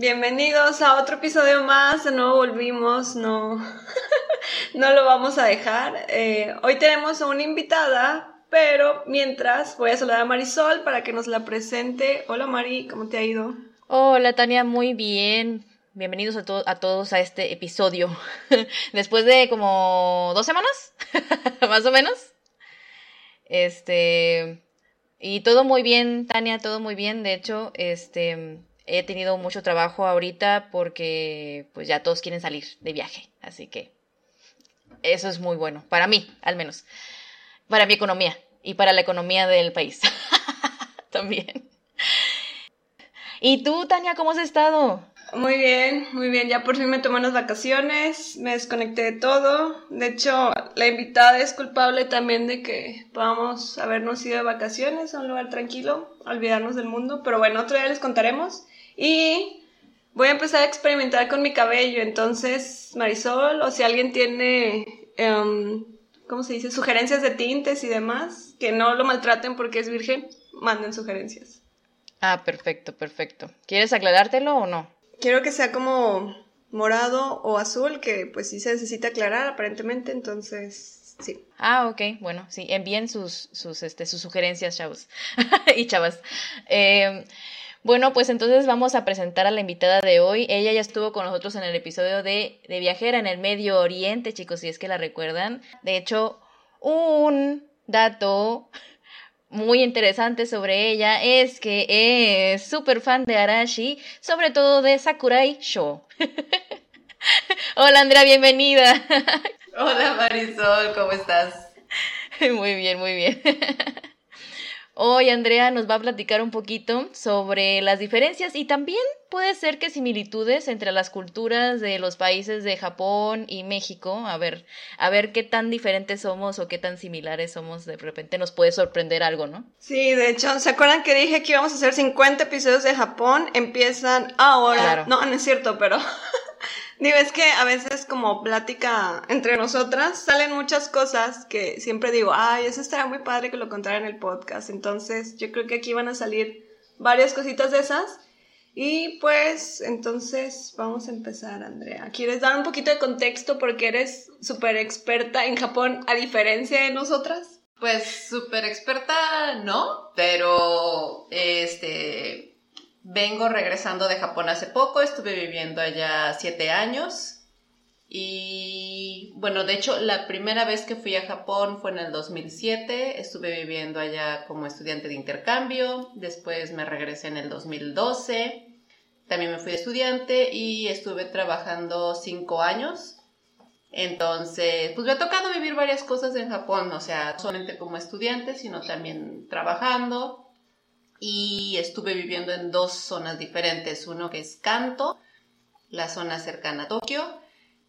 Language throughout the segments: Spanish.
Bienvenidos a otro episodio más. De nuevo volvimos, no, no lo vamos a dejar. Eh, hoy tenemos a una invitada, pero mientras voy a saludar a Marisol para que nos la presente. Hola Mari, ¿cómo te ha ido? Hola Tania, muy bien. Bienvenidos a, todos a este episodio. Después de como dos semanas, más o menos. Este. Y todo muy bien, Tania, todo muy bien. De hecho, este he tenido mucho trabajo ahorita porque pues ya todos quieren salir de viaje, así que eso es muy bueno, para mí al menos, para mi economía y para la economía del país también. ¿Y tú, Tania, cómo has estado? Muy bien, muy bien. Ya por fin me tomé unas vacaciones, me desconecté de todo. De hecho, la invitada es culpable también de que podamos habernos ido de vacaciones a un lugar tranquilo, olvidarnos del mundo. Pero bueno, otro día les contaremos. Y voy a empezar a experimentar con mi cabello. Entonces, Marisol, o si alguien tiene, um, ¿cómo se dice? Sugerencias de tintes y demás, que no lo maltraten porque es virgen, manden sugerencias. Ah, perfecto, perfecto. ¿Quieres aclarártelo o no? Quiero que sea como morado o azul, que pues sí se necesita aclarar aparentemente, entonces sí. Ah, ok, bueno, sí, envíen sus, sus, este, sus sugerencias, chavos y chavas. Eh, bueno, pues entonces vamos a presentar a la invitada de hoy. Ella ya estuvo con nosotros en el episodio de, de Viajera en el Medio Oriente, chicos, si es que la recuerdan. De hecho, un dato muy interesante sobre ella es que es súper fan de Arashi, sobre todo de Sakurai Show. Hola Andrea, bienvenida. Hola Marisol, ¿cómo estás? Muy bien, muy bien. Hoy Andrea nos va a platicar un poquito sobre las diferencias y también puede ser que similitudes entre las culturas de los países de Japón y México. A ver, a ver qué tan diferentes somos o qué tan similares somos. De repente nos puede sorprender algo, ¿no? Sí, de hecho, ¿se acuerdan que dije que íbamos a hacer 50 episodios de Japón? Empiezan ahora. No, no es cierto, pero Digo, es que a veces como plática entre nosotras salen muchas cosas que siempre digo, ay, eso estaría muy padre que lo contara en el podcast. Entonces, yo creo que aquí van a salir varias cositas de esas. Y pues, entonces vamos a empezar, Andrea. ¿Quieres dar un poquito de contexto porque eres súper experta en Japón a diferencia de nosotras? Pues súper experta no, pero este Vengo regresando de Japón hace poco, estuve viviendo allá siete años y bueno, de hecho la primera vez que fui a Japón fue en el 2007, estuve viviendo allá como estudiante de intercambio, después me regresé en el 2012, también me fui estudiante y estuve trabajando cinco años. Entonces, pues me ha tocado vivir varias cosas en Japón, o sea, solamente como estudiante, sino también trabajando y estuve viviendo en dos zonas diferentes, uno que es Kanto, la zona cercana a Tokio,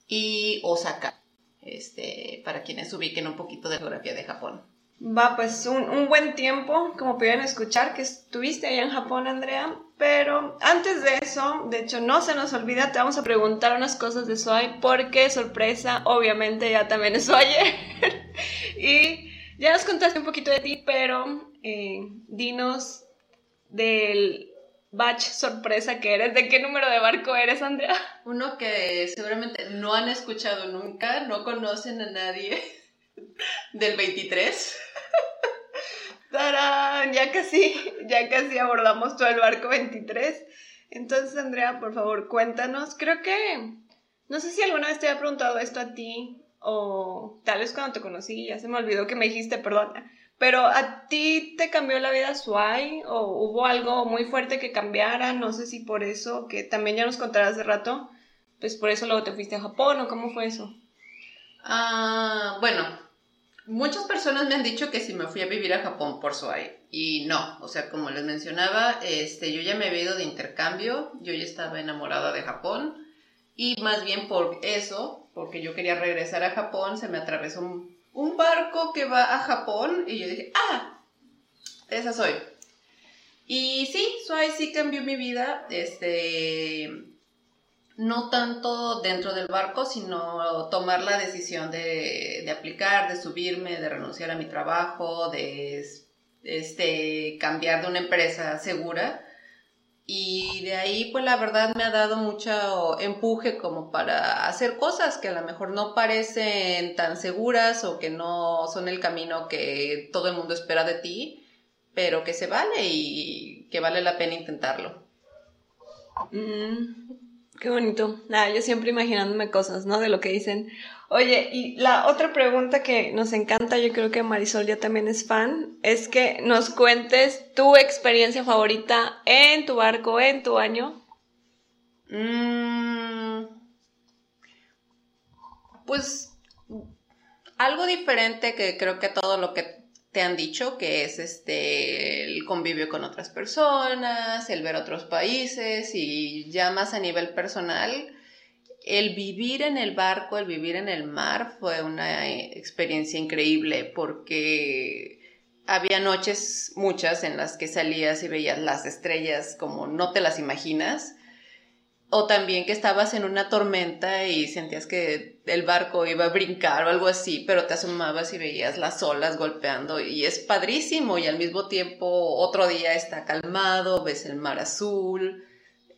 y Osaka, este, para quienes ubiquen un poquito de geografía de Japón. Va, pues un, buen tiempo, como pudieron escuchar, que estuviste allá en Japón, Andrea. Pero antes de eso, de hecho, no se nos olvida, te vamos a preguntar unas cosas de Sway, porque sorpresa, obviamente ya también es ayer. y ya nos contaste un poquito de ti, pero eh, dinos del batch sorpresa que eres. ¿De qué número de barco eres, Andrea? Uno que seguramente no han escuchado nunca, no conocen a nadie. Del 23. ¡Tarán! Ya casi, ya casi abordamos todo el barco 23. Entonces, Andrea, por favor, cuéntanos. Creo que. No sé si alguna vez te había preguntado esto a ti, o tal vez cuando te conocí, ya se me olvidó que me dijiste, perdón. Pero a ti te cambió la vida Swai o hubo algo muy fuerte que cambiara, no sé si por eso, que también ya nos contarás de rato, pues por eso luego te fuiste a Japón o cómo fue eso. Ah, bueno, muchas personas me han dicho que si me fui a vivir a Japón por Swai y no, o sea, como les mencionaba, este, yo ya me había ido de intercambio, yo ya estaba enamorada de Japón y más bien por eso, porque yo quería regresar a Japón, se me atravesó un un barco que va a Japón y yo dije, ah, esa soy. Y sí, Suai sí cambió mi vida. Este, no tanto dentro del barco, sino tomar la decisión de, de aplicar, de subirme, de renunciar a mi trabajo, de este, cambiar de una empresa segura. Y de ahí, pues la verdad me ha dado mucho empuje como para hacer cosas que a lo mejor no parecen tan seguras o que no son el camino que todo el mundo espera de ti, pero que se vale y que vale la pena intentarlo. Mm, qué bonito. Nada, yo siempre imaginándome cosas, ¿no? De lo que dicen. Oye, y la otra pregunta que nos encanta, yo creo que Marisol ya también es fan, es que nos cuentes tu experiencia favorita en tu barco, en tu año. Mm, pues algo diferente que creo que todo lo que te han dicho, que es este el convivio con otras personas, el ver otros países y ya más a nivel personal, el vivir en el barco, el vivir en el mar fue una experiencia increíble porque había noches muchas en las que salías y veías las estrellas como no te las imaginas o también que estabas en una tormenta y sentías que el barco iba a brincar o algo así, pero te asomabas y veías las olas golpeando y es padrísimo y al mismo tiempo otro día está calmado, ves el mar azul.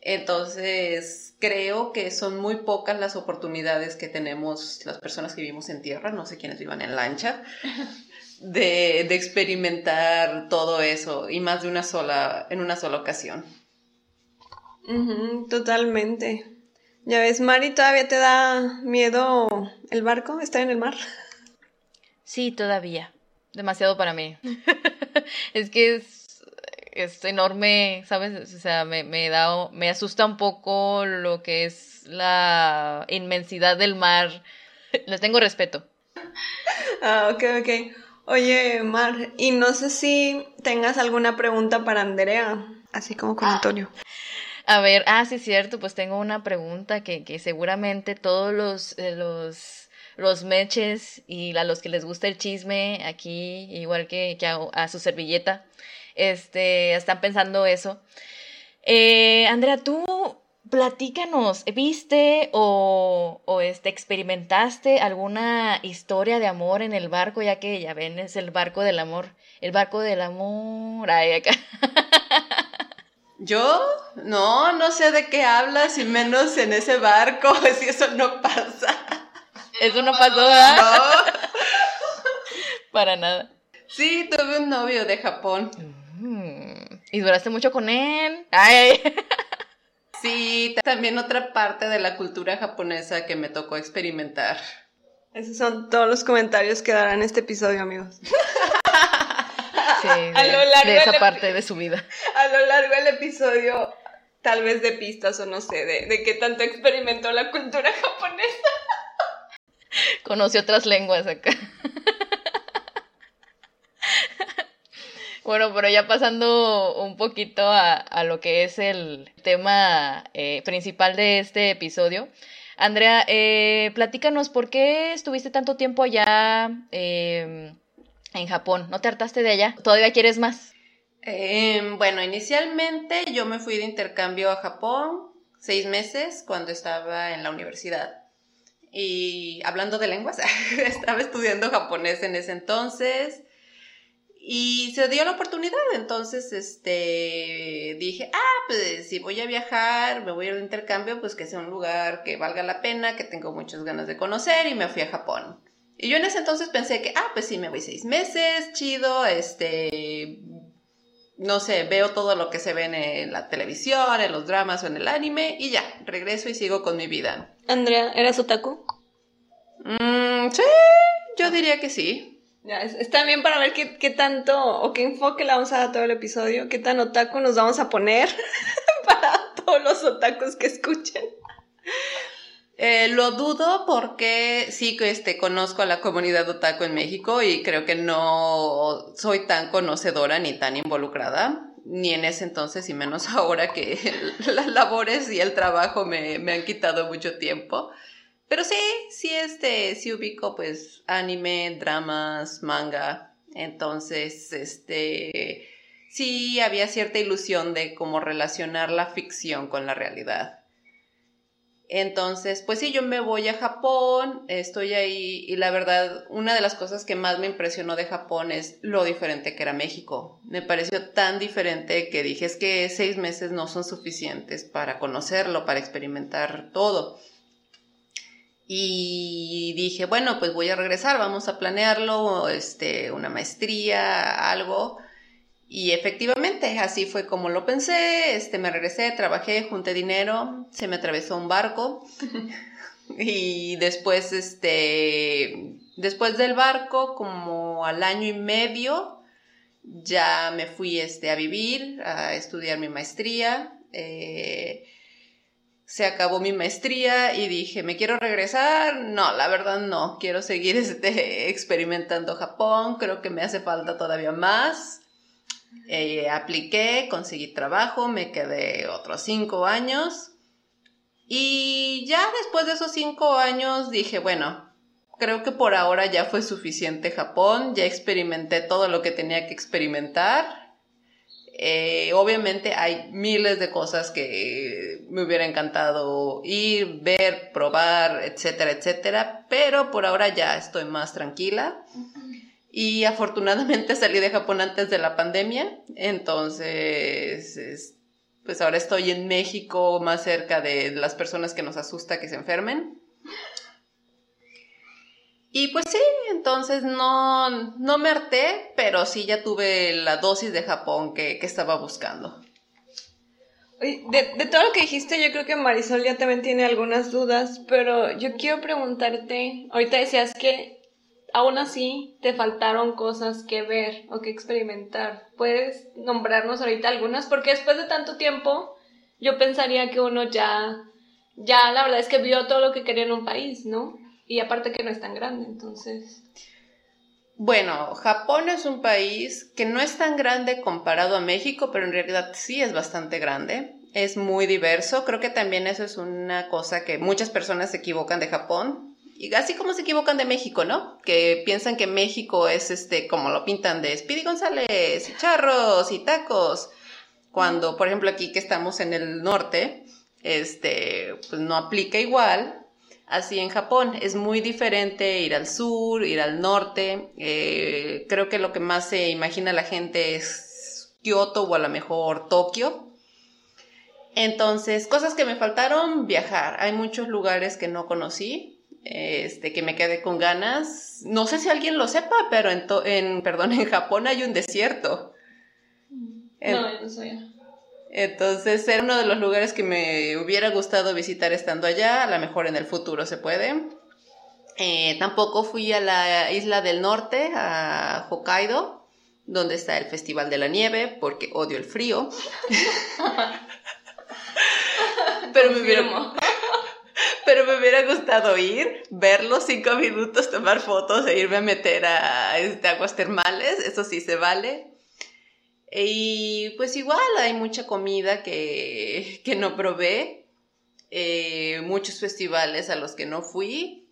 Entonces, creo que son muy pocas las oportunidades que tenemos las personas que vivimos en tierra, no sé quiénes vivan en lancha, de, de experimentar todo eso y más de una sola, en una sola ocasión totalmente. Ya ves, Mari, ¿todavía te da miedo el barco, estar en el mar? Sí, todavía. Demasiado para mí. es que es, es, enorme, ¿sabes? O sea, me, me, da, me asusta un poco lo que es la inmensidad del mar. Le tengo respeto. Ah, ok, ok. Oye, Mar, y no sé si tengas alguna pregunta para Andrea, así como con Antonio. A ver, ah, sí, es cierto, pues tengo una pregunta que, que seguramente todos los, eh, los, los meches y a los que les gusta el chisme aquí, igual que, que a, su servilleta, este, están pensando eso. Eh, Andrea, tú platícanos, ¿viste o, o este, experimentaste alguna historia de amor en el barco? Ya que ya ven, es el barco del amor, el barco del amor. Ay, acá. ¿Yo? No, no sé de qué hablas y menos en ese barco, si eso no pasa. Eso no pasó. No. Para nada. Sí, tuve un novio de Japón. Mm, ¿Y duraste mucho con él? Ay. Sí, también otra parte de la cultura japonesa que me tocó experimentar. Esos son todos los comentarios que darán este episodio, amigos. Sí, de, esa parte de su vida. A lo largo del episodio, tal vez de pistas o no sé, de, de qué tanto experimentó la cultura japonesa. Conoció otras lenguas acá. Bueno, pero ya pasando un poquito a, a lo que es el tema eh, principal de este episodio. Andrea, eh, platícanos por qué estuviste tanto tiempo allá. Eh, en Japón. ¿No te hartaste de allá? ¿Todavía quieres más? Em, bueno, inicialmente yo me fui de intercambio a Japón seis meses cuando estaba en la universidad. Y hablando de lenguas, estaba estudiando japonés en ese entonces y se dio la oportunidad. Entonces, este, dije, ah, pues si voy a viajar, me voy a ir de intercambio, pues que sea un lugar que valga la pena, que tengo muchas ganas de conocer y me fui a Japón. Y yo en ese entonces pensé que, ah, pues sí, me voy seis meses, chido, este, no sé, veo todo lo que se ve en la televisión, en los dramas o en el anime y ya, regreso y sigo con mi vida. Andrea, ¿eras otaku? Mm, sí, yo diría que sí. Ya, está bien para ver qué, qué tanto o qué enfoque le vamos a dar todo el episodio, qué tan otaku nos vamos a poner para todos los otakus que escuchen. Eh, lo dudo porque sí que este, conozco a la comunidad otaku en México y creo que no soy tan conocedora ni tan involucrada, ni en ese entonces y menos ahora que las labores y el trabajo me, me han quitado mucho tiempo. Pero sí, sí, este, sí ubico pues anime, dramas, manga. Entonces, este, sí había cierta ilusión de cómo relacionar la ficción con la realidad. Entonces, pues sí, yo me voy a Japón, estoy ahí y la verdad, una de las cosas que más me impresionó de Japón es lo diferente que era México. Me pareció tan diferente que dije, es que seis meses no son suficientes para conocerlo, para experimentar todo. Y dije, bueno, pues voy a regresar, vamos a planearlo, este, una maestría, algo. Y efectivamente, así fue como lo pensé, este, me regresé, trabajé, junté dinero, se me atravesó un barco y después, este, después del barco, como al año y medio, ya me fui, este, a vivir, a estudiar mi maestría, eh, se acabó mi maestría y dije, ¿me quiero regresar? No, la verdad no, quiero seguir, este, experimentando Japón, creo que me hace falta todavía más eh, apliqué, conseguí trabajo, me quedé otros cinco años. Y ya después de esos cinco años dije, bueno, creo que por ahora ya fue suficiente Japón, ya experimenté todo lo que tenía que experimentar. Eh, obviamente hay miles de cosas que me hubiera encantado ir, ver, probar, etcétera, etcétera, pero por ahora ya estoy más tranquila y afortunadamente salí de Japón antes de la pandemia, entonces pues ahora estoy en México más cerca de las personas que nos asusta que se enfermen. Y pues sí, entonces no, no me harté, pero sí ya tuve la dosis de Japón que, estaba buscando. De, de, todo lo que dijiste, yo creo que Marisol ya también tiene algunas dudas, pero yo quiero preguntarte, ahorita decías que aún así te faltaron cosas que ver o que experimentar. ¿Puedes nombrarnos ahorita algunas? Porque después de tanto tiempo, yo pensaría que uno ya, ya la verdad es que vio todo lo que quería en un país, ¿no? Y aparte que no es tan grande, entonces... Bueno, Japón es un país que no es tan grande comparado a México, pero en realidad sí es bastante grande. Es muy diverso. Creo que también eso es una cosa que muchas personas se equivocan de Japón y así como se equivocan de México, ¿no? Que piensan que México es este, como lo pintan de Speedy González, y charros y tacos. Cuando, por ejemplo, aquí que estamos en el norte, este, pues no aplica igual. Así en Japón es muy diferente ir al sur, ir al norte. Eh, creo que lo que más se imagina la gente es Kioto o a lo mejor Tokio. Entonces, cosas que me faltaron, viajar. Hay muchos lugares que no conocí este, que me quedé con ganas. No sé si alguien lo sepa, pero en, en perdón, en Japón hay un desierto. no, no sabía. Entonces era uno de los lugares que me hubiera gustado visitar estando allá, a lo mejor en el futuro se puede. Eh, tampoco fui a la isla del norte, a Hokkaido, donde está el Festival de la Nieve, porque odio el frío. Pero me hubiera, pero me hubiera gustado ir, verlo cinco minutos, tomar fotos e irme a meter a este, aguas termales, eso sí se vale. Y pues igual hay mucha comida que, que no probé, eh, muchos festivales a los que no fui,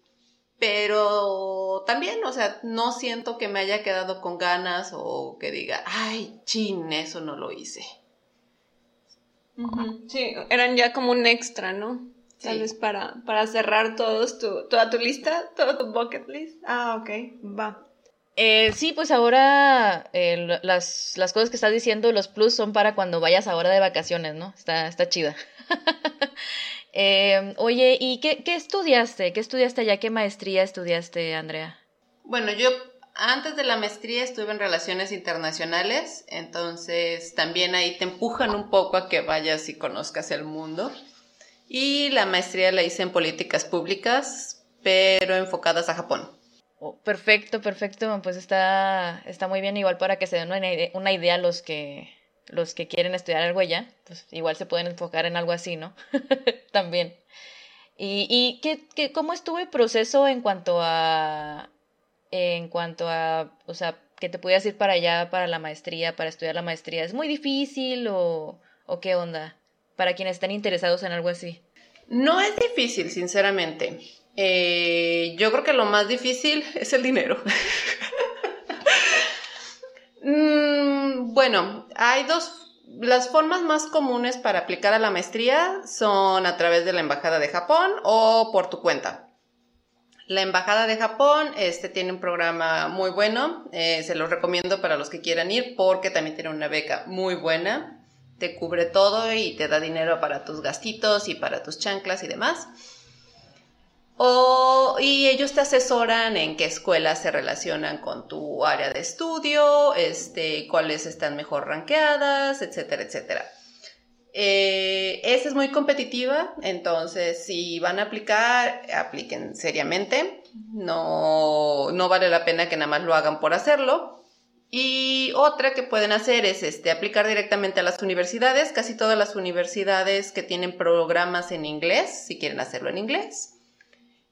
pero también, o sea, no siento que me haya quedado con ganas o que diga, ay, chin, eso no lo hice. Sí, eran ya como un extra, ¿no? Tal vez para, para cerrar todos tu, toda tu lista, todo tu bucket list. Ah, ok, va. Eh, sí, pues ahora eh, las, las, cosas que estás diciendo, los plus son para cuando vayas ahora de vacaciones, ¿no? Está, está chida. eh, oye, ¿y qué, qué estudiaste? ¿Qué estudiaste allá? ¿Qué maestría estudiaste, Andrea? Bueno, yo antes de la maestría estuve en relaciones internacionales, entonces también ahí te empujan un poco a que vayas y conozcas el mundo. Y la maestría la hice en políticas públicas, pero enfocadas a Japón. Oh, perfecto, perfecto. Pues está, está muy bien, igual para que se den una idea, los que los que quieren estudiar algo allá, pues igual se pueden enfocar en algo así, ¿no? También. ¿Y, y qué, qué, cómo estuvo el proceso en cuanto a, en cuanto a, o sea, que te pudieras ir para allá, para la maestría, para estudiar la maestría? ¿Es muy difícil o, o qué onda? para quienes estén interesados en algo así? No es difícil, sinceramente. Eh, yo creo que lo más difícil es el dinero. Mm, bueno, hay dos, las formas más comunes para aplicar a la maestría son a través de la Embajada de Japón o por tu cuenta. La Embajada de Japón este, tiene un programa muy bueno, eh, se los recomiendo para los que quieran ir porque también tiene una beca muy buena, te cubre todo y te da dinero para tus gastitos y para tus chanclas y demás. O, y ellos te asesoran en qué escuelas se relacionan con tu área de estudio, este, cuáles están mejor rankeadas, etcétera, etcétera. Eh, esa es muy competitiva, entonces si van a aplicar, apliquen seriamente. No, no vale la pena que nada más lo hagan por hacerlo. Y otra que pueden hacer es este, aplicar directamente a las universidades, casi todas las universidades que tienen programas en inglés, si quieren hacerlo en inglés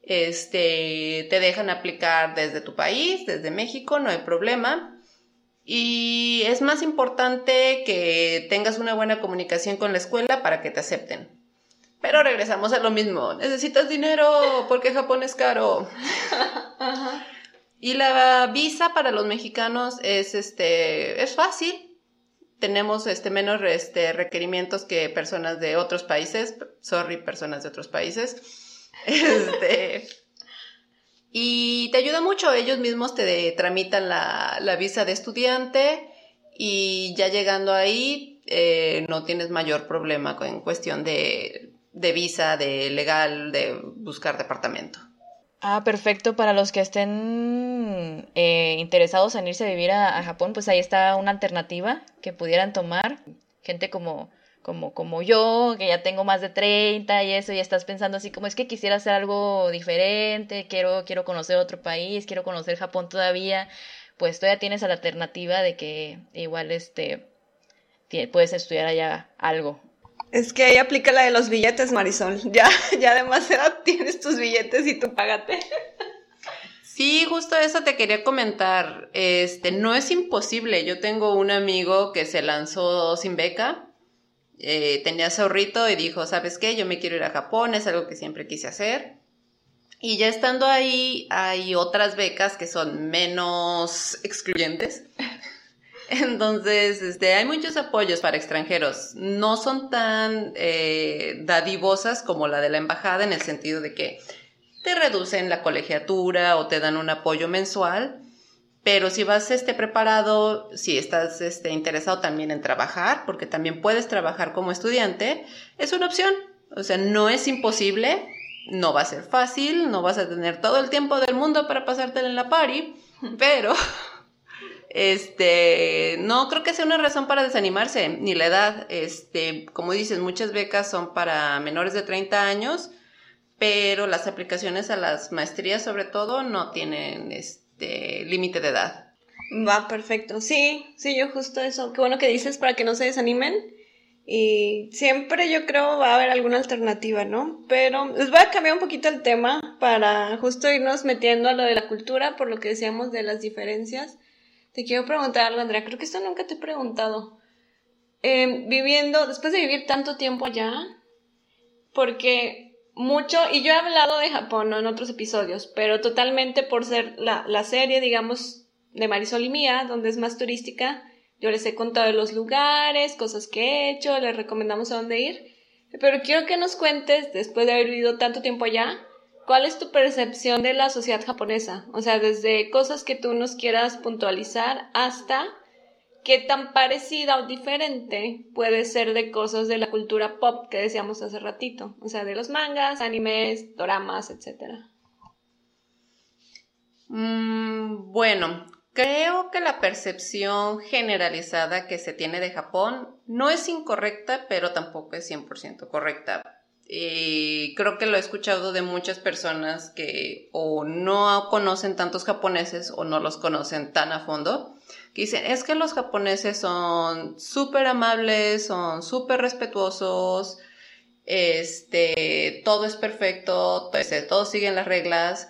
este, te dejan aplicar desde tu país, desde México, no hay problema. Y es más importante que tengas una buena comunicación con la escuela para que te acepten. Pero regresamos a lo mismo. Necesitas dinero porque Japón es caro. Y la visa para los mexicanos es este es fácil. Tenemos este menos este, requerimientos que personas de otros países. Sorry, personas de otros países. Este, y te ayuda mucho, ellos mismos te tramitan la, visa de estudiante y ya llegando ahí eh, no tienes mayor problema en cuestión de, visa, de legal, de buscar departamento. Ah, perfecto. Para los que estén eh, interesados en irse a vivir a, Japón, pues ahí está una alternativa que pudieran tomar. Gente como como, como yo, que ya tengo más de 30 y eso, y estás pensando así como es que quisiera hacer algo diferente, quiero, quiero conocer otro país, quiero conocer Japón todavía, pues todavía tienes la alternativa de que igual este puedes estudiar allá algo. Es que ahí aplica la de los billetes, Marisol. Ya, ya demasiado tienes tus billetes y tú págate. Sí, justo eso te quería comentar. Este, no es imposible. Yo tengo un amigo que se lanzó sin beca eh, tenía zorrito y dijo, ¿sabes qué? Yo me quiero ir a Japón, es algo que siempre quise hacer. Y ya estando ahí, hay otras becas que son menos excluyentes. Entonces, este, hay muchos apoyos para extranjeros. No son tan eh, dadivosas como la de la embajada en el sentido de que te reducen la colegiatura o te dan un apoyo mensual, pero si vas este, preparado, si estás este, interesado también en trabajar, porque también puedes trabajar como estudiante, es una opción. O sea, no es imposible, no va a ser fácil, no vas a tener todo el tiempo del mundo para pasártela en la party, pero este, no creo que sea una razón para desanimarse, ni la edad. Este, como dices, muchas becas son para menores de 30 años, pero las aplicaciones a las maestrías sobre todo no tienen este, de límite de edad. Va, perfecto. Sí, sí, yo justo eso. Qué bueno que dices para que no se desanimen. Y siempre yo creo va a haber alguna alternativa, ¿no? Pero les voy a cambiar un poquito el tema para justo irnos metiendo a lo de la cultura, por lo que decíamos de las diferencias. Te quiero preguntar, Andrea, creo que esto nunca te he preguntado. Em, viviendo, después de vivir tanto tiempo allá, porque mucho, y yo he hablado de Japón en otros episodios, pero totalmente por ser la, la, serie, digamos, de Marisol y Mía, donde es más turística, yo les he contado los lugares, cosas que he hecho, les recomendamos a dónde ir, pero quiero que nos cuentes, después de haber vivido tanto tiempo allá, ¿cuál es tu percepción de la sociedad japonesa? O sea, desde cosas que tú nos quieras puntualizar hasta qué tan parecida o diferente puede ser de cosas de la cultura pop que decíamos hace ratito, o sea, de los mangas, animes, doramas, etc. Mm, bueno, creo que la percepción generalizada que se tiene de Japón no es incorrecta, pero tampoco es 100% correcta. Creo que lo he escuchado de muchas personas que o no conocen tantos japoneses o no los conocen tan a fondo dicen, es que los japoneses son súper amables, son súper respetuosos, este, todo es perfecto, este, todos siguen las reglas.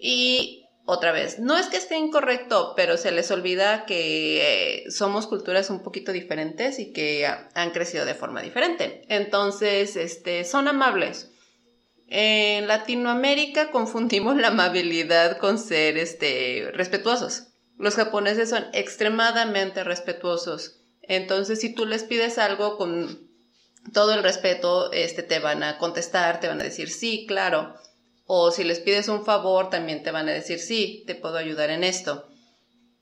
Y otra vez, no es que esté incorrecto, pero se les olvida que eh, somos culturas un poquito diferentes y que han crecido de forma diferente. Entonces, este, son amables. En Latinoamérica confundimos la amabilidad con ser este, respetuosos. Los japoneses son extremadamente respetuosos. Entonces, si tú les pides algo con todo el respeto, este, te van a contestar, te van a decir sí, claro. O si les pides un favor, también te van a decir sí, te puedo ayudar en esto.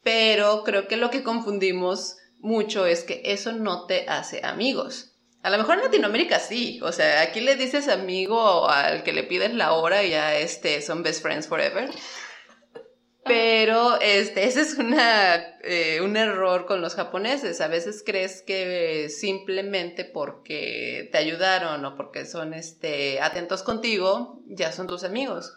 Pero creo que lo que confundimos mucho es que eso no te hace amigos. A lo mejor en Latinoamérica sí, o sea, aquí le dices amigo al que le pides la hora y ya este, son best friends forever. Pero este, ese es una, eh, un error con los japoneses. A veces crees que simplemente porque te ayudaron o porque son este, atentos contigo, ya son tus amigos.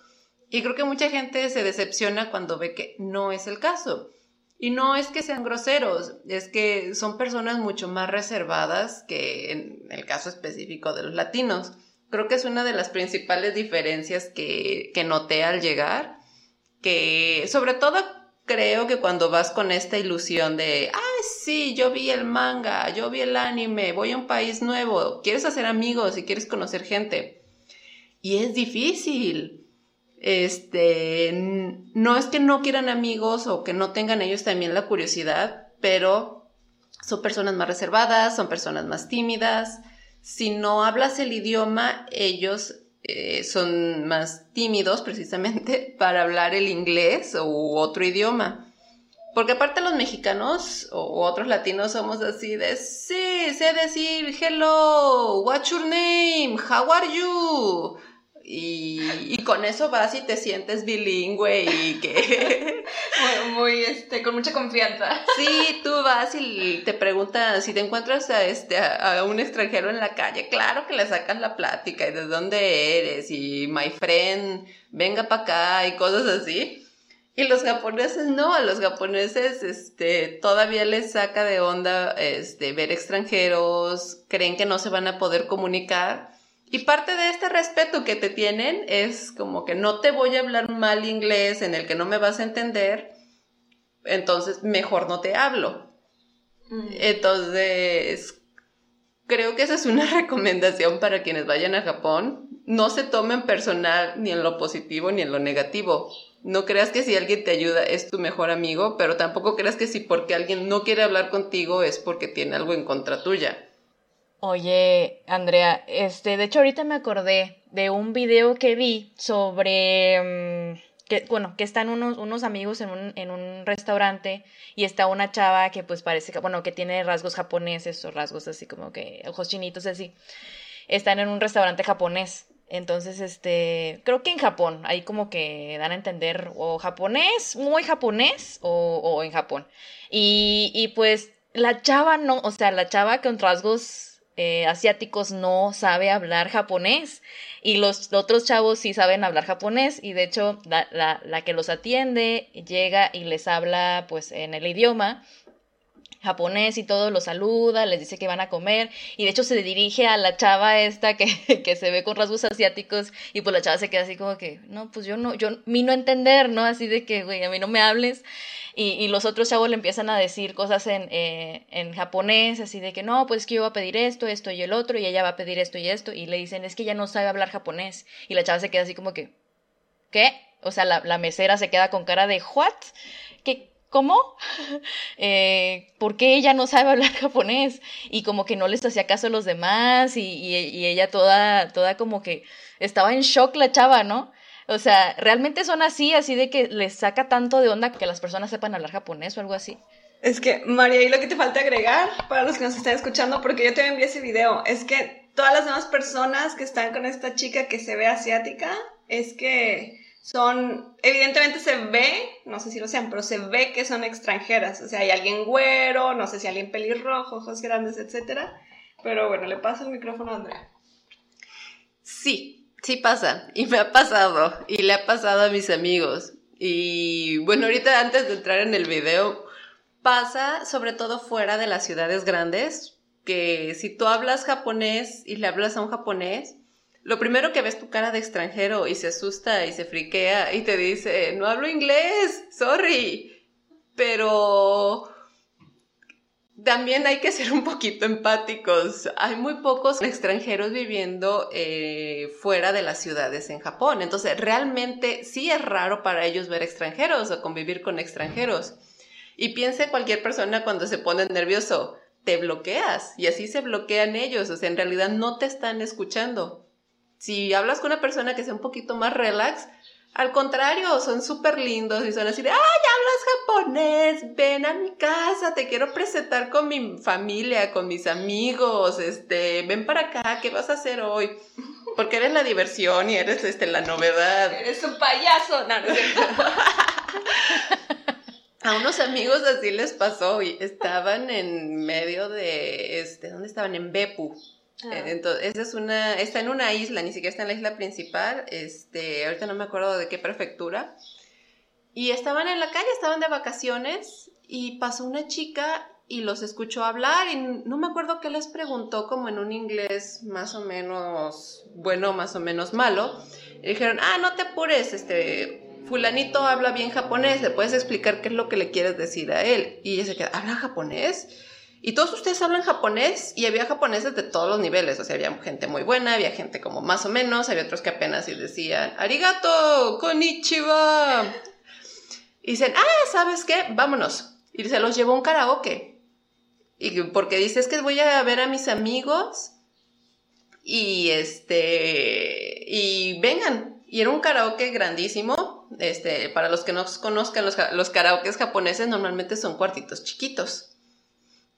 Y creo que mucha gente se decepciona cuando ve que no es el caso. Y no es que sean groseros, es que son personas mucho más reservadas que en el caso específico de los latinos. Creo que es una de las principales diferencias que, que noté al llegar que sobre todo creo que cuando vas con esta ilusión de, ay, sí, yo vi el manga, yo vi el anime, voy a un país nuevo, quieres hacer amigos y quieres conocer gente. Y es difícil. Este, no es que no quieran amigos o que no tengan ellos también la curiosidad, pero son personas más reservadas, son personas más tímidas. Si no hablas el idioma, ellos eh, son más tímidos precisamente para hablar el inglés u otro idioma. Porque aparte los mexicanos o otros latinos somos así de, sí, sé decir hello, what's your name, how are you, y, con eso vas y te sientes bilingüe y que... muy, este, con mucha confianza. Sí, tú vas y te preguntas si te encuentras a, este, a, un extranjero en la calle. Claro que le sacas la plática y de dónde eres y my friend, venga para acá y cosas así. Y los japoneses no, a los japoneses este, todavía les saca de onda este, ver extranjeros, creen que no se van a poder comunicar y parte de este respeto que te tienen es como que no te voy a hablar mal inglés en el que no me vas a entender, entonces mejor no te hablo. Mm. Entonces, creo que esa es una recomendación para quienes vayan a Japón. No se tomen personal ni en lo positivo ni en lo negativo. No creas que si alguien te ayuda es tu mejor amigo, pero tampoco creas que si porque alguien no quiere hablar contigo es porque tiene algo en contra tuya. Oye, Andrea, este, de hecho ahorita me acordé de un video que vi sobre mm, que, bueno, que están unos, unos amigos en un, en un restaurante y está una chava que pues parece que, bueno, que tiene rasgos japoneses o rasgos así como que ojos chinitos así. Están en un restaurante japonés. Entonces, este, creo que en Japón, ahí como que dan a entender o japonés, muy japonés o, o en Japón. Y, y pues la chava no, o sea, la chava con rasgos eh, asiáticos no sabe hablar japonés y los otros chavos sí saben hablar japonés y de hecho la, la, la que los atiende llega y les habla pues en el idioma japonés y todo, los saluda, les dice que van a comer y de hecho se dirige a la chava esta que, que, se ve con rasgos asiáticos y pues la chava se queda así como que, no, pues yo no, yo, mi no entender, ¿no? Así de que, güey, a mí no me hables y, los otros chavos le empiezan a decir cosas en, eh, en japonés, así de que no, pues es que yo voy a pedir esto, esto y el otro, y ella va a pedir esto y esto, y le dicen, es que ella no sabe hablar japonés. Y la chava se queda así como que, ¿qué? O sea, la, la mesera se queda con cara de, ¿what? ¿Cómo? eh, ¿Por qué ella no sabe hablar japonés? Y como que no les hacía caso a los demás y, y, y ella toda, toda como que estaba en shock la chava, ¿no? O sea, ¿realmente son así, así de que les saca tanto de onda que las personas sepan hablar japonés o algo así? Es que, María, y lo que te falta agregar para los que nos están escuchando, porque yo te envié ese video, es que todas las demás personas que están con esta chica que se ve asiática, es que son, evidentemente se ve, no sé si lo sean, pero se ve que son extranjeras. O sea, hay alguien güero, no sé si alguien pelirrojo, ojos grandes, etc. Pero bueno, le paso el micrófono a Andrea. Sí, Sí pasa, y me ha pasado, y le ha pasado a mis amigos. Y bueno, ahorita antes de entrar en el video, pasa sobre todo fuera de las ciudades grandes, que si tú hablas japonés y le hablas a un japonés, lo primero que ves tu cara de extranjero y se asusta y se friquea y te dice, no hablo inglés, sorry. Pero también hay que ser un poquito empáticos. Hay muy pocos extranjeros viviendo eh, fuera de las ciudades en Japón. Entonces, realmente sí es raro para ellos ver extranjeros o convivir con extranjeros. Y piense cualquier persona cuando se pone nervioso. te bloqueas y así se bloquean ellos, o sea, en realidad no te están escuchando. Si hablas con una persona que sea un poquito más relax, al contrario, son súper lindos y son así de, ¡ay, hablas japonés! Ven a mi casa, te quiero presentar con mi familia, con mis amigos, este, ven para acá, ¿qué vas a hacer hoy? Porque eres la diversión y eres este, la novedad. Eres un payaso, no, no A unos amigos así les pasó y estaban en medio de, este, ¿dónde estaban? En Bepu. Ah. Eh, entonces, está en una isla, ni siquiera está en la isla principal, este, ahorita no me acuerdo de qué prefectura. Y estaban en la calle, estaban de vacaciones y pasó una chica y los escuchó hablar y no me acuerdo qué les preguntó como en un inglés más o menos bueno, más o menos malo. Y dijeron, ah, no te apures, este, fulanito habla bien japonés, le puedes explicar qué es lo que le quieres decir a él. Y ella se queda, ¿habla japonés? Y todos ustedes hablan japonés y había japoneses de todos los niveles, o sea, había gente muy buena, había gente como más o menos, había otros que apenas y decían, arigato, konnichiwa. Y dicen, ah, ¿sabes qué? Vámonos. Y se los llevó un karaoke. Y porque dice, es que voy a ver a mis amigos y este, y vengan. Y era un karaoke grandísimo, este, para los que no conozcan los, los karaokes japoneses normalmente son cuartitos chiquitos.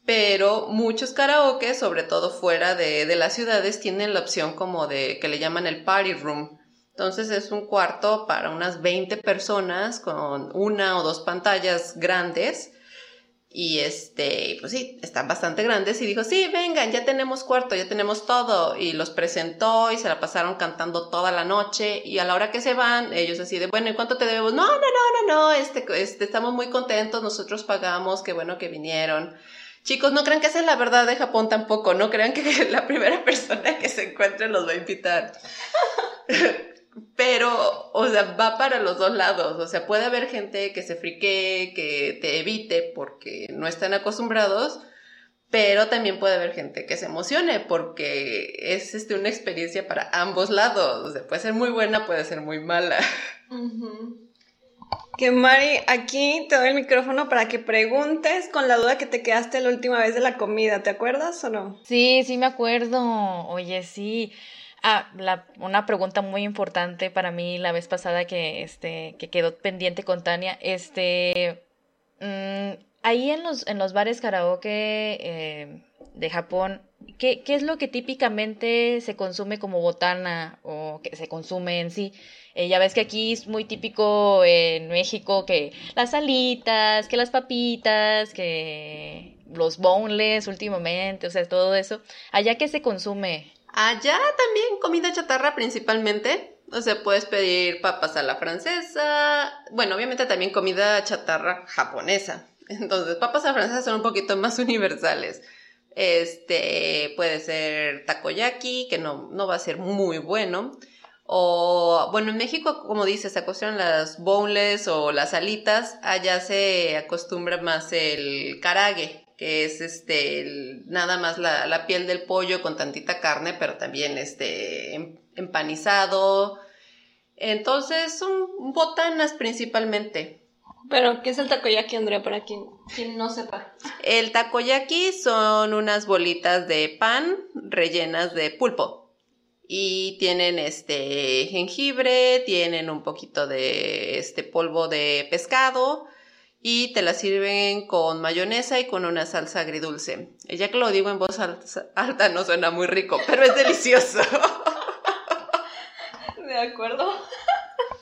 Pero muchos karaokes, sobre todo fuera de, de las ciudades, tienen la opción como de que le llaman el party room. Entonces es un cuarto para unas 20 personas con una o dos pantallas grandes y este, pues sí, están bastante grandes y dijo, sí, vengan, ya tenemos cuarto, ya tenemos todo. Y los presentó y se la pasaron cantando toda la noche. Y a la hora que se van, ellos así de, bueno, ¿y cuánto te debemos? No, no, no, no, no, este, este, estamos muy contentos, nosotros pagamos, qué bueno que vinieron. Chicos, no crean que esa es la verdad de Japón tampoco, no crean que la primera persona que se encuentre los va a invitar. pero, o sea, va para los dos lados. O sea, puede haber gente que se frique, que te evite porque no están acostumbrados, pero también puede haber gente que se emocione porque es este, una experiencia para ambos lados. O sea, puede ser muy buena, puede ser muy mala. Que Mari, aquí te doy el micrófono para que preguntes con la duda que te quedaste la última vez de la comida, ¿te acuerdas o no? Sí, sí me acuerdo. Oye, sí. Ah, la, una pregunta muy importante para mí la vez pasada que, este, que quedó pendiente con Tania. Este, mm, ahí en los, en los bares karaoke eh, de Japón, ¿qué, ¿qué es lo que típicamente se consume como botana o que se consume en sí? Eh, ya ves que aquí es muy típico en México que las alitas, que las papitas, que los boneless últimamente, o sea, todo eso. Allá qué se consume Allá también comida chatarra principalmente. O sea, puedes pedir papas a la francesa. Bueno, obviamente también comida chatarra japonesa. Entonces, papas a la francesa son un poquito más universales. Este, puede ser takoyaki, que no, no va a ser muy bueno. O, bueno, en México, como dices, se acostumbran las boneless o las alitas. Allá se acostumbra más el karage, que es este nada más la, piel del pollo con tantita carne, pero también este em, empanizado. Entonces son botanas principalmente. Pero, ¿qué es el takoyaki, Andrea, para quien, quien no sepa? El takoyaki son unas bolitas de pan rellenas de pulpo. Y tienen este jengibre, tienen un poquito de este polvo de pescado, y te la sirven con mayonesa y con una salsa agridulce. Ya que lo digo en voz alta no suena muy rico, pero es delicioso. De acuerdo.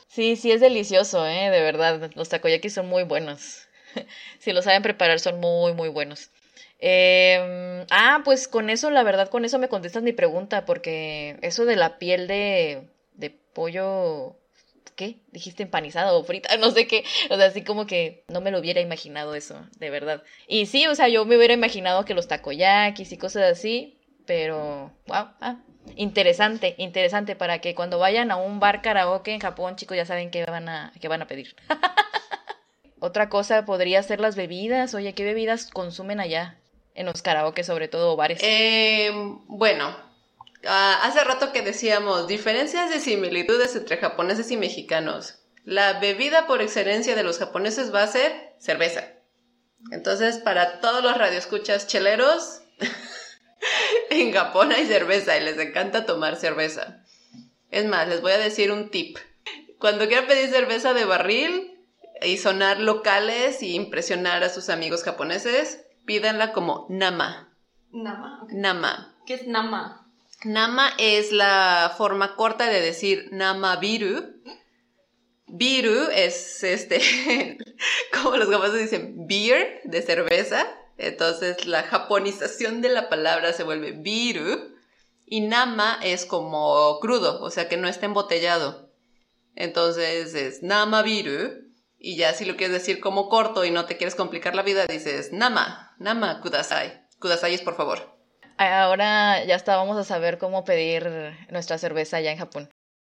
Sí, sí es delicioso, ¿eh? De verdad, los takoyakis son muy buenos. si lo saben preparar son muy, muy buenos. Em, ah, pues con eso, la verdad, con eso me contestas mi pregunta, porque eso de la piel de, de pollo ¿qué? Dijiste empanizado o frita, no sé qué. O sea, así como que no me lo hubiera imaginado eso, de verdad. Y sí, o sea, yo me hubiera imaginado que los takoyakis y cosas así, pero, wow, ah, interesante, interesante para que cuando vayan a un bar karaoke en Japón, chicos, ya saben qué van a, qué van a pedir. Otra cosa podría ser las bebidas. Oye, ¿qué bebidas consumen allá? En los karaoke, sobre todo, bares. Eh, bueno, Ah, hace rato que decíamos diferencias de similitudes entre japoneses y mexicanos. La bebida por excelencia de los japoneses va a ser cerveza. Entonces, para todos los radioescuchas cheleros, en Japón hay cerveza y les encanta tomar cerveza. Es más, les voy a decir un tip. Cuando quieran pedir cerveza de barril y sonar locales y impresionar a sus amigos japoneses, pídanla como nama. Nama. Nama. ¿Qué es nama? Nama es la forma corta de decir nama biru. Biru es este, como los japoneses dicen, beer, de cerveza. Entonces la japonización de la palabra se vuelve biru. Y nama es como crudo, o sea que no está embotellado. Entonces es nama biru. Y ya si lo quieres decir como corto y no te quieres complicar la vida, dices nama, nama kudasai. Kudasai es por favor. Ahora ya está, vamos a saber cómo pedir nuestra cerveza allá en Japón.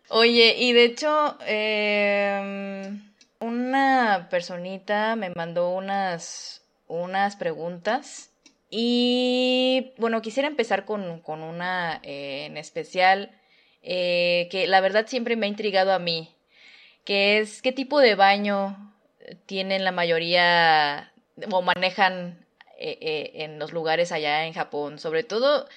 Oye, y de hecho, em, una personita me mandó unas, unas preguntas y bueno, quisiera empezar con, con una eh, en especial eh, que la verdad siempre me ha intrigado a mí, que es qué tipo de baño tienen la mayoría o manejan eh, en los lugares allá en Japón, sobre todo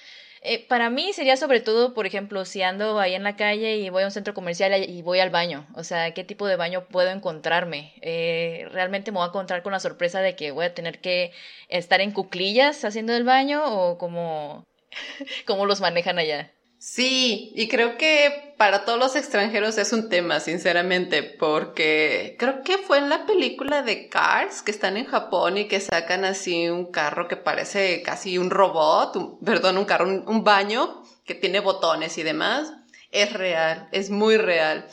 eh, para mí sería sobre todo, por ejemplo, si ando ahí en la calle y voy a un centro comercial y voy al baño, o sea, ¿qué tipo de baño puedo encontrarme? Eh, ¿Realmente me voy a encontrar con la sorpresa de que voy a tener que estar en cuclillas haciendo el baño o cómo, cómo los manejan allá? Sí, y creo que para todos los extranjeros es un tema, sinceramente, porque creo que fue en la película de Cars que están en Japón y que sacan así un carro que parece casi un robot, perdón, un carro, un, baño que tiene botones y demás. Es real, es muy real.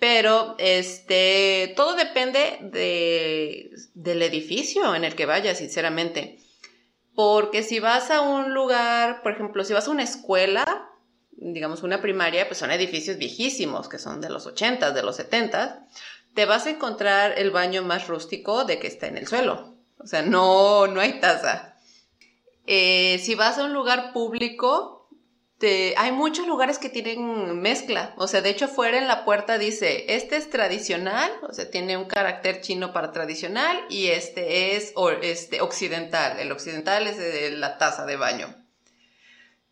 Pero este, todo depende de, del edificio en el que vayas, sinceramente. Porque si vas a un lugar, por ejemplo, si vas a una escuela, digamos una primaria, pues son edificios viejísimos, que son de los 80, de los 70, te vas a encontrar el baño más rústico de que está en el suelo. O sea, no, no hay taza. Eh, si vas a un lugar público, hay muchos lugares que tienen mezcla. O sea, de hecho, fuera en la puerta dice, este es tradicional, o sea, tiene un carácter chino para tradicional y este es este, occidental. El occidental es de la taza de baño.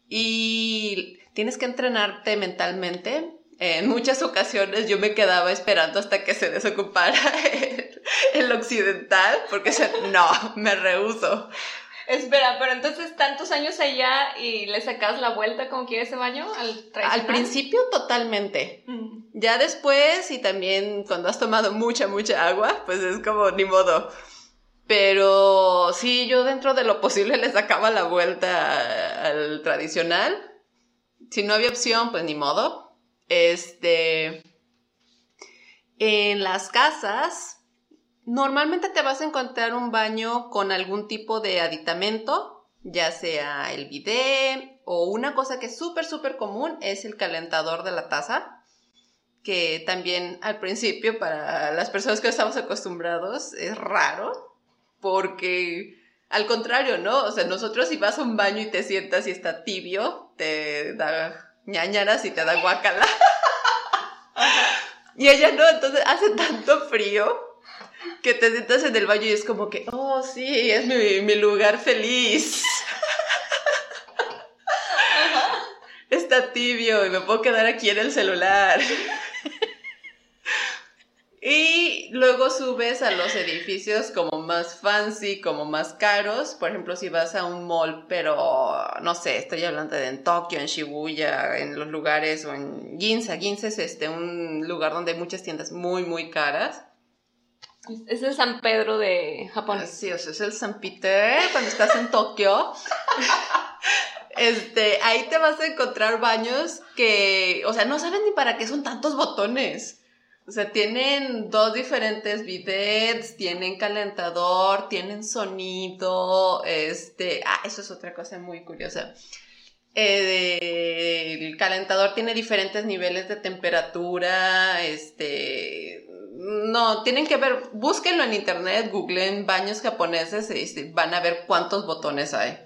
Y tienes que entrenarte mentalmente. En muchas ocasiones yo me quedaba esperando hasta que se desocupara el, occidental, porque no, me rehuso. Espera, pero entonces tantos años allá y le sacas la vuelta como quiere ese baño al Al principio totalmente. Mm. Ya después y también cuando has tomado mucha, mucha agua, pues es como ni modo. Pero sí, yo dentro de lo posible le sacaba la vuelta al tradicional. Si no había opción, pues ni modo. Este. En las casas, Normalmente te vas a encontrar un baño con algún tipo de aditamento, ya sea el bidet o una cosa que es súper, súper común es el calentador de la taza, que también al principio para las personas que estamos acostumbrados es raro, porque al contrario, ¿no? O sea, nosotros si vas a un baño y te sientas y está tibio, te da ñañaras y te da guacala. y ella no, entonces hace tanto frío que te sientas en el baño y es como que, oh, sí, es mi, lugar feliz. Está tibio y me puedo quedar aquí en el celular. Y luego subes a los edificios como más fancy, como más caros. Por ejemplo, si vas a un mall, pero no sé, estoy hablando de en Tokio, en Shibuya, en los lugares o en Ginza. Ginza es este, un lugar donde hay muchas tiendas muy, muy caras. Es el San Pedro de Japón. Sí, o sea, es el San Peter cuando estás en Tokio. Este, ahí te vas a encontrar baños que, o sea, no saben ni para qué son tantos botones. O sea, tienen dos diferentes bidets, tienen calentador, tienen sonido, este, ah, eso es otra cosa muy curiosa. Eh, el calentador tiene diferentes niveles de temperatura, este, no, tienen que ver, búsquenlo en internet, googleen baños japoneses y van a ver cuántos botones hay.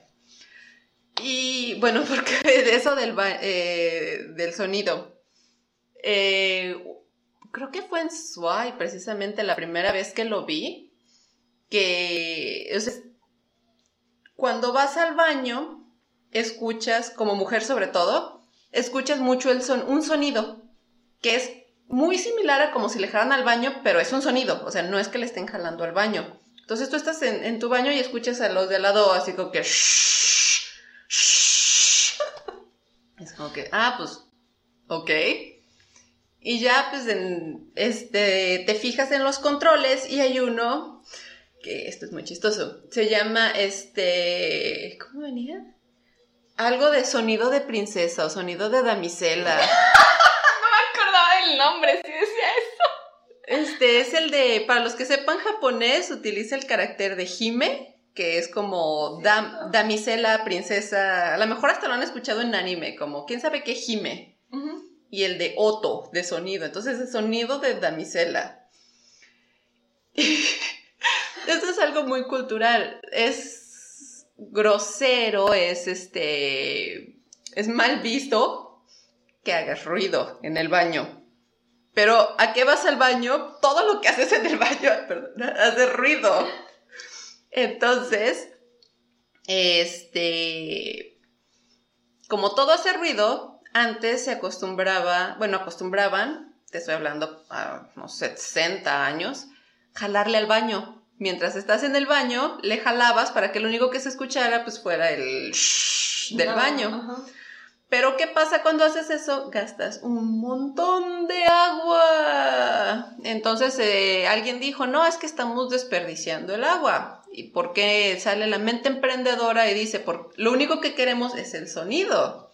Y bueno, porque de eso del, eh, del sonido. Eh, creo que fue en Swai, precisamente la primera vez que lo vi, que cuando vas al baño, escuchas, como mujer sobre todo, escuchas mucho el son, un sonido que es muy similar a como si le jalan al baño, pero es un sonido, o sea, no es que le estén jalando al baño. Entonces tú estás en, tu baño y escuchas a los de al lado así como que... Es como que, ah, pues, ok. Y ya, pues, este, te fijas en los controles y hay uno, que esto es muy chistoso, se llama, este, ¿cómo venía? Algo de sonido de princesa o sonido de damisela. no me acordaba del nombre, sí decía eso. Este es el de, para los que sepan japonés, utiliza el carácter de hime, que es como damisela, princesa. A lo mejor hasta lo han escuchado en anime, como, ¿quién sabe qué hime? y el de Otto, de sonido. Entonces, el sonido de damisela. Esto es algo muy cultural. Es grosero, es este. Es mal visto que hagas ruido en el baño. Pero, ¿a qué vas al baño? Todo lo que haces en el baño, hace ruido. Entonces, este. Como todo hace ruido, antes se acostumbraba, bueno, acostumbraban, te estoy hablando a unos 60 años, jalarle al baño. Mientras estás en el baño, le jalabas para que lo único que se escuchara pues fuera el shh del baño. Pero ¿qué pasa cuando haces eso? Gastas un montón de agua. Entonces eh, alguien dijo, no, es que estamos desperdiciando el agua. ¿Y por qué sale la mente emprendedora y dice, por, lo único que queremos es el sonido?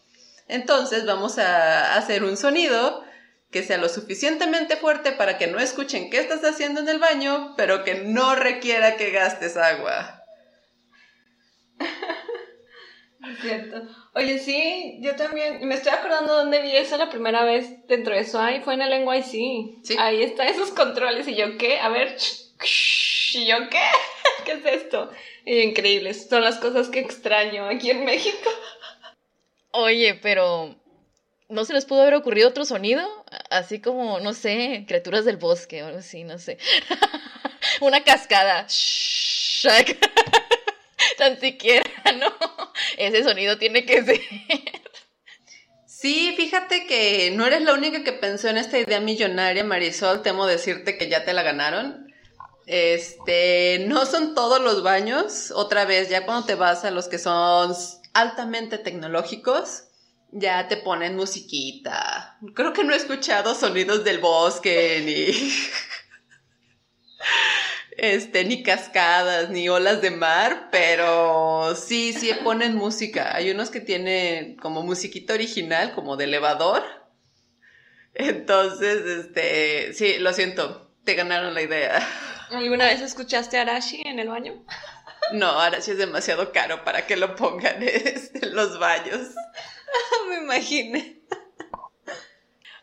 Entonces vamos a hacer un sonido que sea lo suficientemente fuerte para que no escuchen qué estás haciendo en el baño, pero que no requiera que gastes agua. cierto. Oye, sí, yo también me estoy acordando dónde vi eso la primera vez dentro de eso. Ahí fue en el NYC. ¿Sí? Ahí está esos controles. Y yo, ¿qué? A ver, ¿y yo qué? ¿Qué es esto? Y increíbles. Son las cosas que extraño aquí en México. Oye, pero ¿no se les pudo haber ocurrido otro sonido? Así como, no sé, criaturas del bosque o algo así, no sé. Una cascada. Tan siquiera, ¿no? Ese sonido tiene que ser. Sí, fíjate que no eres la única que pensó en esta idea millonaria, Marisol. Temo decirte que ya te la ganaron. Este, no son todos los baños. Otra vez, ya cuando te vas a los que son altamente tecnológicos, ya te ponen musiquita. Creo que no he escuchado sonidos del bosque, ni. este, ni cascadas, ni olas de mar, pero sí, sí ponen música. Hay unos que tienen como musiquita original, como de elevador. Entonces, este, sí, lo siento, te ganaron la idea. ¿Alguna vez escuchaste Arashi en el baño? No, sí es demasiado caro para que lo pongan en los baños. me imaginé.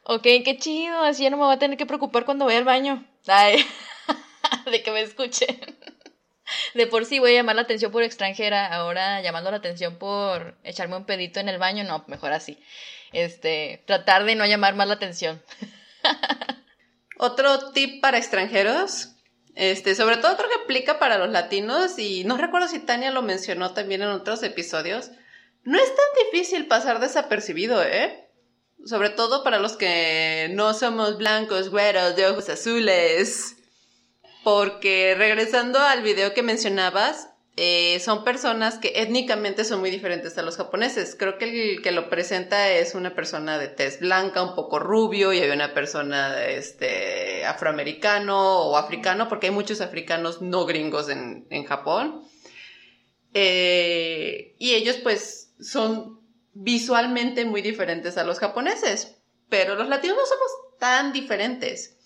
Ok, qué chido, así ya no me voy a tener que preocupar cuando voy al baño. Ay, de que me escuchen. De por sí voy a llamar la atención por extranjera, ahora llamando la atención por echarme un pedito en el baño, no, mejor así. Este, tratar de no llamar más la atención. Otro tip para extranjeros, este, sobre todo creo que aplica para los latinos y no recuerdo si Tania lo mencionó también en otros episodios. No es tan difícil pasar desapercibido, ¿eh? Sobre todo para los que no somos blancos, güeros, de ojos azules. Porque regresando al video que mencionabas, eh, son personas que étnicamente son muy diferentes a los japoneses. Creo que el que lo presenta es una persona de tez blanca, un poco rubio, y hay una persona este, afroamericano o africano, porque hay muchos africanos no gringos en, Japón. Eh, y ellos pues son visualmente muy diferentes a los japoneses, pero los latinos no somos tan diferentes.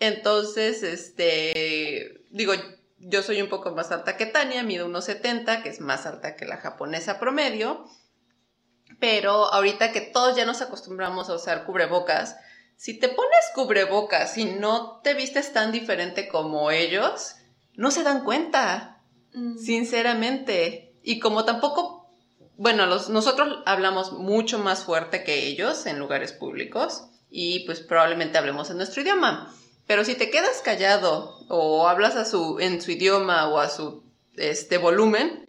Entonces, este, digo, yo soy un poco más alta que Tania, mido 1,70, que es más alta que la japonesa promedio. Pero ahorita que todos ya nos acostumbramos a usar cubrebocas, si te pones cubrebocas y no te vistes tan diferente como ellos, no se dan cuenta, mm. sinceramente. Y como tampoco, bueno, nosotros hablamos mucho más fuerte que ellos en lugares públicos y pues probablemente hablemos en nuestro idioma. Pero si te quedas callado o hablas a su, en su idioma o a su este, volumen,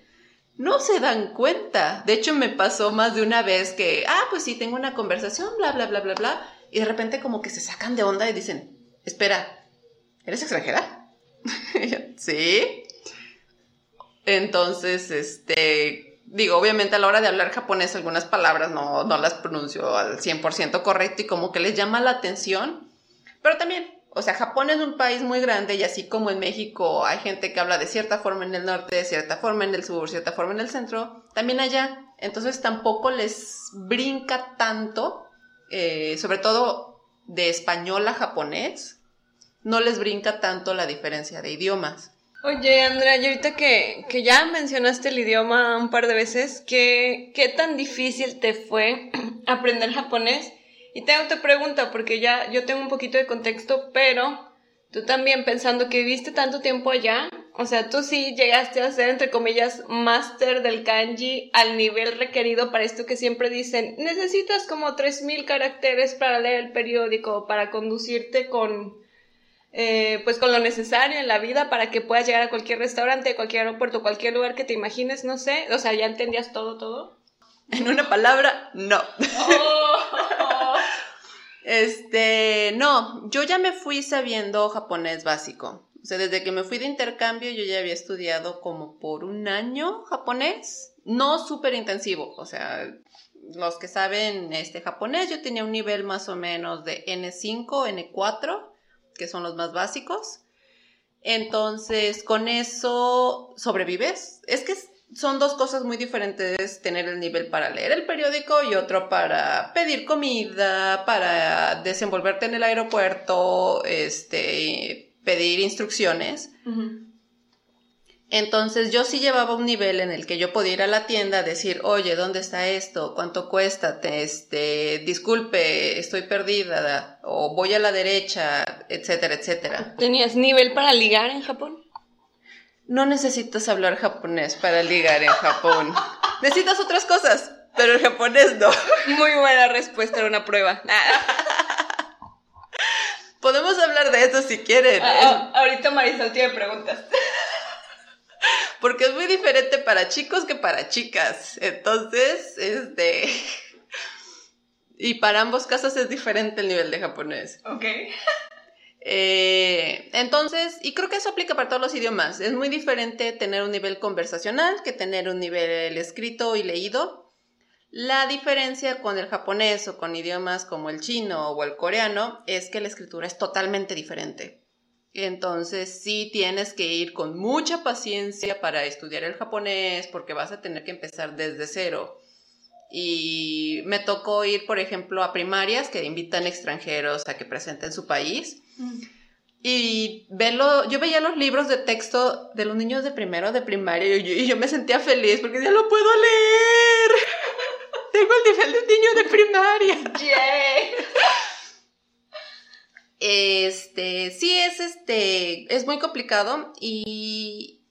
no se dan cuenta. De hecho, me pasó más de una vez que, ah, pues sí, tengo una conversación, bla, bla, bla, bla, bla, y de repente como que se sacan de onda y dicen, espera, ¿eres extranjera? sí. Entonces, este, digo, obviamente a la hora de hablar japonés algunas palabras no, no las pronuncio al 100% correcto y como que les llama la atención, pero también o sea, Japón es un país muy grande y así como en México hay gente que habla de cierta forma en el norte, de cierta forma en el sur, cierta forma en el centro, también allá. Entonces tampoco les brinca tanto, eh, sobre todo de español a japonés, no les brinca tanto la diferencia de idiomas. Oye, Andrea, y ahorita que, que ya mencionaste el idioma un par de veces, ¿qué, ¿qué tan difícil te fue aprender japonés? Y tengo otra pregunta, porque ya yo tengo un poquito de contexto, pero tú también pensando que viviste tanto tiempo allá, o sea, tú sí llegaste a ser, entre comillas, máster del kanji al nivel requerido para esto que siempre dicen, necesitas como 3.000 caracteres para leer el periódico, para conducirte con, eh, pues con lo necesario en la vida para que puedas llegar a cualquier restaurante, cualquier aeropuerto, cualquier lugar que te imagines, no sé, o sea, ¿ya entendías todo, todo? En una palabra, no. Oh. Este, no, yo ya me fui sabiendo japonés básico. O sea, desde que me fui de intercambio yo ya había estudiado como por un año japonés. No súper intensivo, o sea, los que saben este japonés, yo tenía un nivel más o menos de N5, N4, que son los más básicos. Entonces, con eso sobrevives. Es que son dos cosas muy diferentes tener el nivel para leer el periódico y otro para pedir comida, para desenvolverte en el aeropuerto, este, pedir instrucciones. Entonces yo sí llevaba un nivel en el que yo podía ir a la tienda, decir, oye, ¿dónde está esto? ¿Cuánto cuesta? Este, disculpe, estoy perdida, o voy a la derecha, etcétera, etcétera. ¿Tenías nivel para ligar en Japón? no necesitas hablar japonés para ligar en Japón. Necesitas otras cosas, pero el japonés no. Muy buena respuesta a una prueba. Podemos hablar de eso si quieren. Ah, ah, ahorita Marisol tiene preguntas. Porque es muy diferente para chicos que para chicas. Entonces, este... Y para ambos casos es diferente el nivel de japonés. Ok. Eh, entonces, y creo que eso aplica para todos los idiomas. Es muy diferente tener un nivel conversacional que tener un nivel escrito y leído. La diferencia con el japonés o con idiomas como el chino o el coreano es que la escritura es totalmente diferente. Entonces sí tienes que ir con mucha paciencia para estudiar el japonés porque vas a tener que empezar desde cero. Y me tocó ir, por ejemplo, a primarias que invitan extranjeros a que presenten su país y verlo, yo veía los libros de texto de los niños de primero, de primaria, y yo, me sentía feliz porque ya lo puedo leer. Tengo el nivel de un niño de primaria. Este, sí es este, es muy complicado y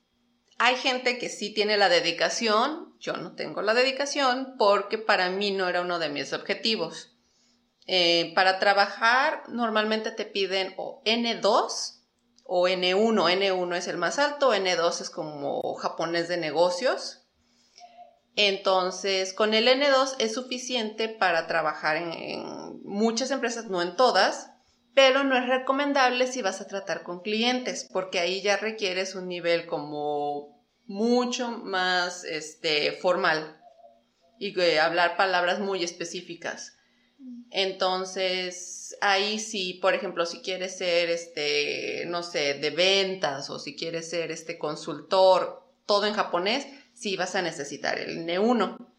hay gente que sí tiene la dedicación, yo no tengo la dedicación porque para mí no era uno de mis objetivos. Eh, para trabajar normalmente te piden o N2 o N1. N1 es el más alto, N2 es como japonés de negocios. Entonces, con el N2 es suficiente para trabajar en, muchas empresas, no en todas, pero no es recomendable si vas a tratar con clientes, porque ahí ya requieres un nivel como mucho más este, formal y hablar palabras muy específicas. Entonces, ahí sí, por ejemplo, si quieres ser, este, no sé, de ventas o si quieres ser, este, consultor, todo en japonés, sí vas a necesitar el N1.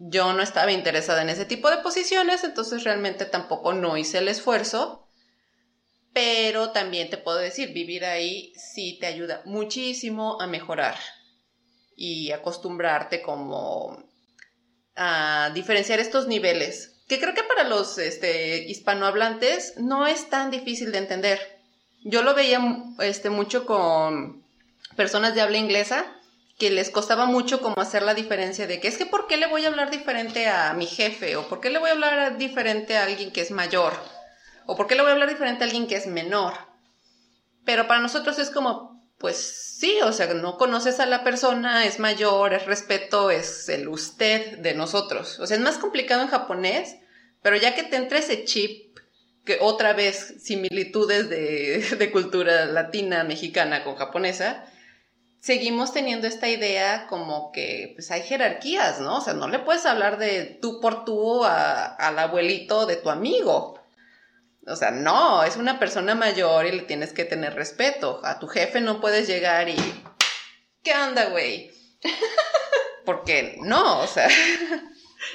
Yo no estaba interesada en ese tipo de posiciones, entonces realmente tampoco no hice el esfuerzo, pero también te puedo decir, vivir ahí sí te ayuda muchísimo a mejorar y acostumbrarte como a diferenciar estos niveles que creo que para los este, hispanohablantes no es tan difícil de entender. Yo lo veía este, mucho con personas de habla inglesa que les costaba mucho como hacer la diferencia de que es que por qué le voy a hablar diferente a mi jefe o por qué le voy a hablar diferente a alguien que es mayor ¿O por qué le voy a hablar diferente a alguien que es menor? Pero para nosotros es como, pues sí, o sea, no conoces a la persona, es mayor, es respeto, es el usted de nosotros. O sea, es más complicado en japonés, pero ya que te entra ese chip, que otra vez similitudes de, de cultura latina, mexicana con japonesa, seguimos teniendo esta idea como que pues hay jerarquías, ¿no? O sea, no le puedes hablar de tú por tú al abuelito de tu amigo. O sea, no, es una persona mayor y le tienes que tener respeto. A tu jefe no puedes llegar y... ¿Qué onda, güey? Porque no, o sea...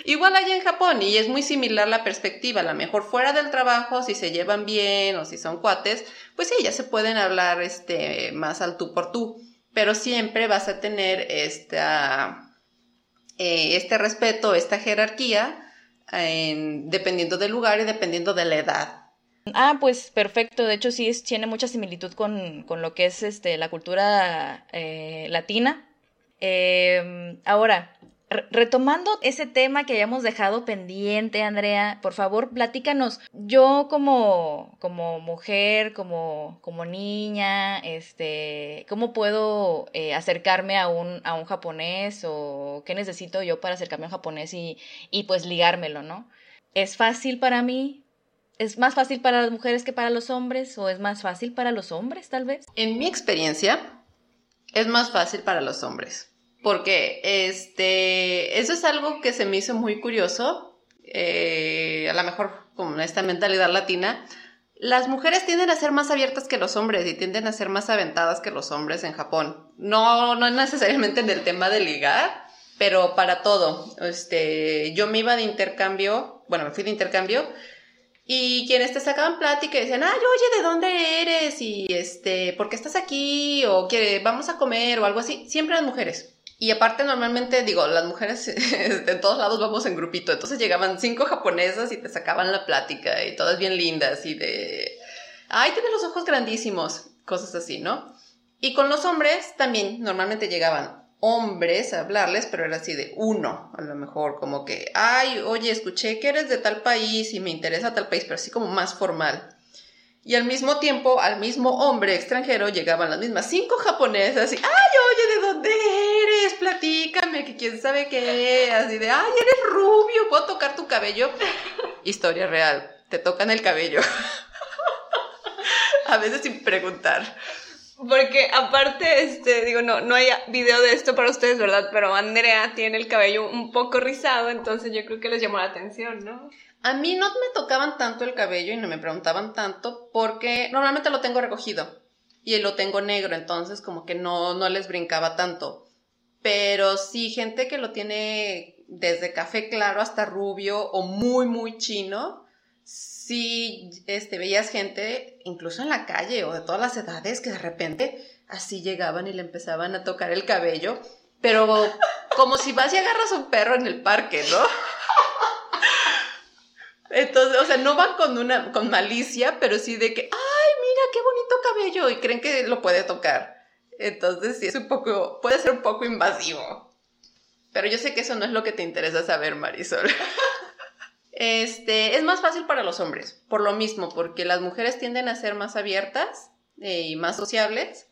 Igual hay en Japón y es muy similar la perspectiva. A lo mejor fuera del trabajo, si se llevan bien o si son cuates, pues sí, ya se pueden hablar este, más al tú por tú pero siempre vas a tener esta, eh, este respeto, esta jerarquía, dependiendo del lugar y dependiendo de la edad. Ah, pues perfecto. De hecho, sí tiene mucha similitud con, lo que es este, la cultura eh, latina. Eh, ahora, retomando ese tema que hayamos dejado pendiente, Andrea, por favor, platícanos. Yo como, como mujer, como, como niña, este, ¿cómo puedo eh, acercarme a un, a un japonés o qué necesito yo para acercarme a un japonés y, y pues ligármelo, ¿no? ¿Es fácil para mí? ¿Es más fácil para las mujeres que para los hombres o es más fácil para los hombres tal vez? En mi experiencia, es más fácil para los hombres porque este, eso es algo que se me hizo muy curioso, eh, a lo mejor con esta mentalidad latina. Las mujeres tienden a ser más abiertas que los hombres y tienden a ser más aventadas que los hombres en Japón. No, no necesariamente en el tema de ligar, pero para todo. Este, yo me iba de intercambio, bueno, me fui de intercambio y quienes te sacaban plática y decían, ay, oye, ¿de dónde eres? Y este, ¿por qué estás aquí? O que vamos a comer o algo así. Siempre las mujeres. Y aparte normalmente, digo, las mujeres en todos lados vamos en grupito, entonces llegaban cinco japonesas y te sacaban la plática y todas bien lindas y de, ay, tiene los ojos grandísimos, cosas así, ¿no? Y con los hombres también normalmente llegaban hombres a hablarles, pero era así de uno, a lo mejor, como que, ay, oye, escuché que eres de tal país y me interesa tal país, pero así como más formal. Y al mismo tiempo, al mismo hombre extranjero llegaban las mismas cinco japonesas y, ay, oye, ¿de dónde eres? Platícame, que quién sabe qué, así de, ay, eres rubio, ¿puedo tocar tu cabello? Historia real, te tocan el cabello. A veces sin preguntar. Porque aparte, este, digo, no, no hay video de esto para ustedes, ¿verdad? Pero Andrea tiene el cabello un poco rizado, entonces yo creo que les llamó la atención, ¿no? A mí no me tocaban tanto el cabello y no me preguntaban tanto porque normalmente lo tengo recogido y lo tengo negro, entonces como que no, no les brincaba tanto. Pero sí, gente que lo tiene desde café claro hasta rubio o muy, muy chino, sí este, veías gente, incluso en la calle o de todas las edades, que de repente así llegaban y le empezaban a tocar el cabello, pero como si vas y agarras un perro en el parque, ¿no? Entonces, o sea, no van con una, con malicia, pero sí de que, ay, mira, qué bonito cabello, y creen que lo puede tocar. Entonces, sí, es un poco, puede ser un poco invasivo. Pero yo sé que eso no es lo que te interesa saber, Marisol. Este, es más fácil para los hombres, por lo mismo, porque las mujeres tienden a ser más abiertas eh, y más sociables.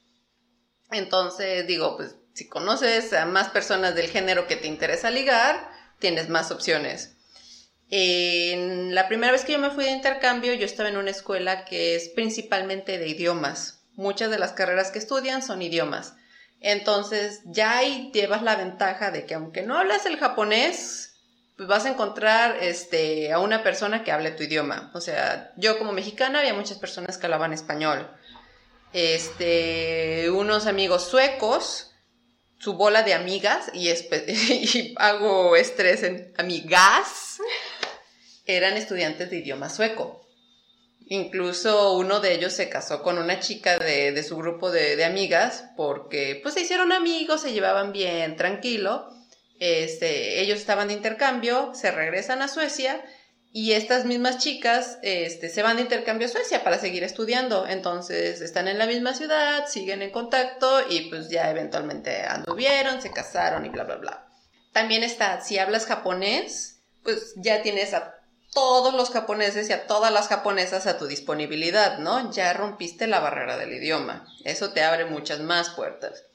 Entonces, digo, pues si conoces a más personas del género que te interesa ligar, tienes más opciones. En la primera vez que yo me fui de intercambio, yo estaba en una escuela que es principalmente de idiomas. Muchas de las carreras que estudian son idiomas. Entonces, ya ahí llevas la ventaja de que aunque no hablas el japonés, pues vas a encontrar este, a una persona que hable tu idioma. O sea, yo como mexicana había muchas personas que hablaban español. Este, unos amigos suecos, su bola de amigas, y, y hago estrés en amigas eran estudiantes de idioma sueco. Incluso uno de ellos se casó con una chica de, su grupo de, amigas porque pues se hicieron amigos, se llevaban bien, tranquilo. Este, ellos estaban de intercambio, se regresan a Suecia y estas mismas chicas este, se van de intercambio a Suecia para seguir estudiando. Entonces están en la misma ciudad, siguen en contacto y pues ya eventualmente anduvieron, se casaron y bla, bla, bla. También está, si hablas japonés, pues ya tienes a todos los japoneses y a todas las japonesas a tu disponibilidad, ¿no? Ya rompiste la barrera del idioma. Eso te abre muchas más puertas.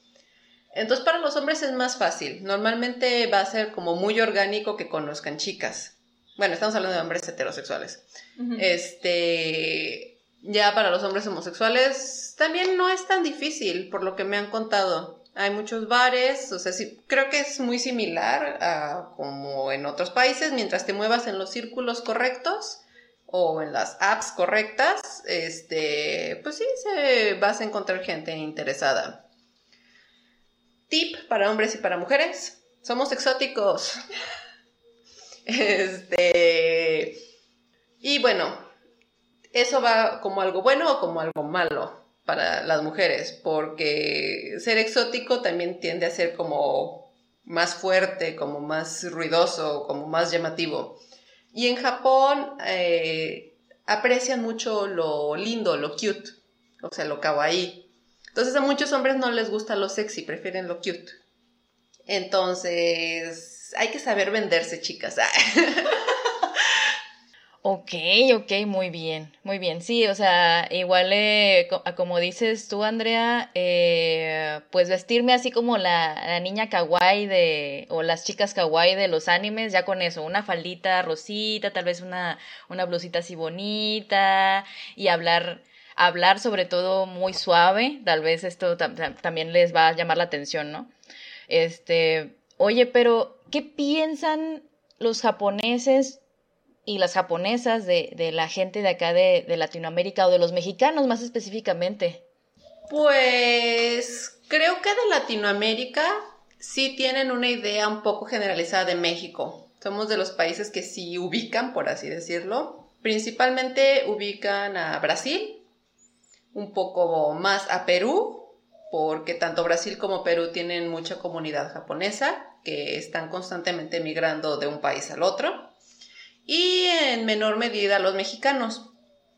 Entonces para los hombres es más fácil. Normalmente va a ser como muy orgánico que conozcan chicas. Bueno, estamos hablando de hombres heterosexuales. Este, ya para los hombres homosexuales también no es tan difícil, por lo que me han contado. Hay muchos bares, o sea, sí, creo que es muy similar a como en otros países, mientras te muevas en los círculos correctos o en las apps correctas, este, pues sí, se, vas a encontrar gente interesada. Tip para hombres y para mujeres, somos exóticos. este, y bueno, eso va como algo bueno o como algo malo para las mujeres, porque ser exótico también tiende a ser como más fuerte, como más ruidoso, como más llamativo. Y en Japón eh, aprecian mucho lo lindo, lo cute, o sea, lo kawaii. Entonces a muchos hombres no les gusta lo sexy, prefieren lo cute. Entonces hay que saber venderse, chicas. Ok, ok, muy bien, muy bien. Sí, o sea, igual eh, como dices tú, Andrea, eh, pues vestirme así como la, niña kawaii de, o las chicas kawaii de los animes, ya con eso, una faldita rosita, tal vez una, una blusita así bonita, y hablar, hablar sobre todo muy suave, tal vez esto también les va a llamar la atención, ¿no? Este, oye, pero, ¿qué piensan los japoneses y las japonesas de, de la gente de acá de, de, Latinoamérica o de los mexicanos más específicamente? Pues creo que de Latinoamérica sí tienen una idea un poco generalizada de México. Somos de los países que sí ubican, por así decirlo. Principalmente ubican a Brasil, un poco más a Perú, porque tanto Brasil como Perú tienen mucha comunidad japonesa que están constantemente migrando de un país al otro y en menor medida los mexicanos.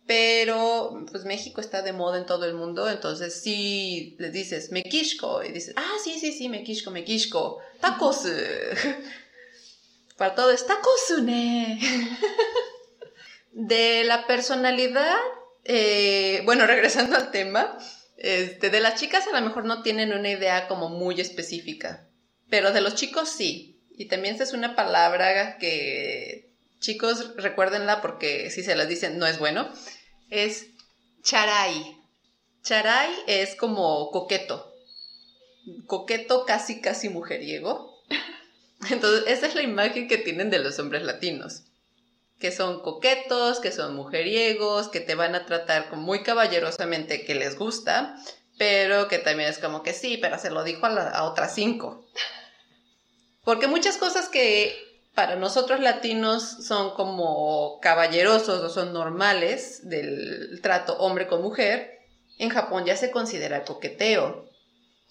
Pero pues México está de moda en todo el mundo, entonces si les dices Mequisco y dices, ah, sí, sí, sí, Mequisco, Mequisco, tacos. Para todo es tacos, De la personalidad, eh, bueno, regresando al tema, este, de las chicas a lo mejor no tienen una idea como muy específica, pero de los chicos sí. Y también esa es una palabra que chicos, recuérdenla porque si se las dicen no es bueno, es charay. Charay es como coqueto. Coqueto casi, casi mujeriego. Entonces, esa es la imagen que tienen de los hombres latinos. Que son coquetos, que son mujeriegos, que te van a tratar muy caballerosamente, que les gusta, pero que también es como que sí, pero se lo dijo a, a otras cinco. Porque muchas cosas que para nosotros latinos son como caballerosos o son normales del trato hombre con mujer, en Japón ya se considera coqueteo.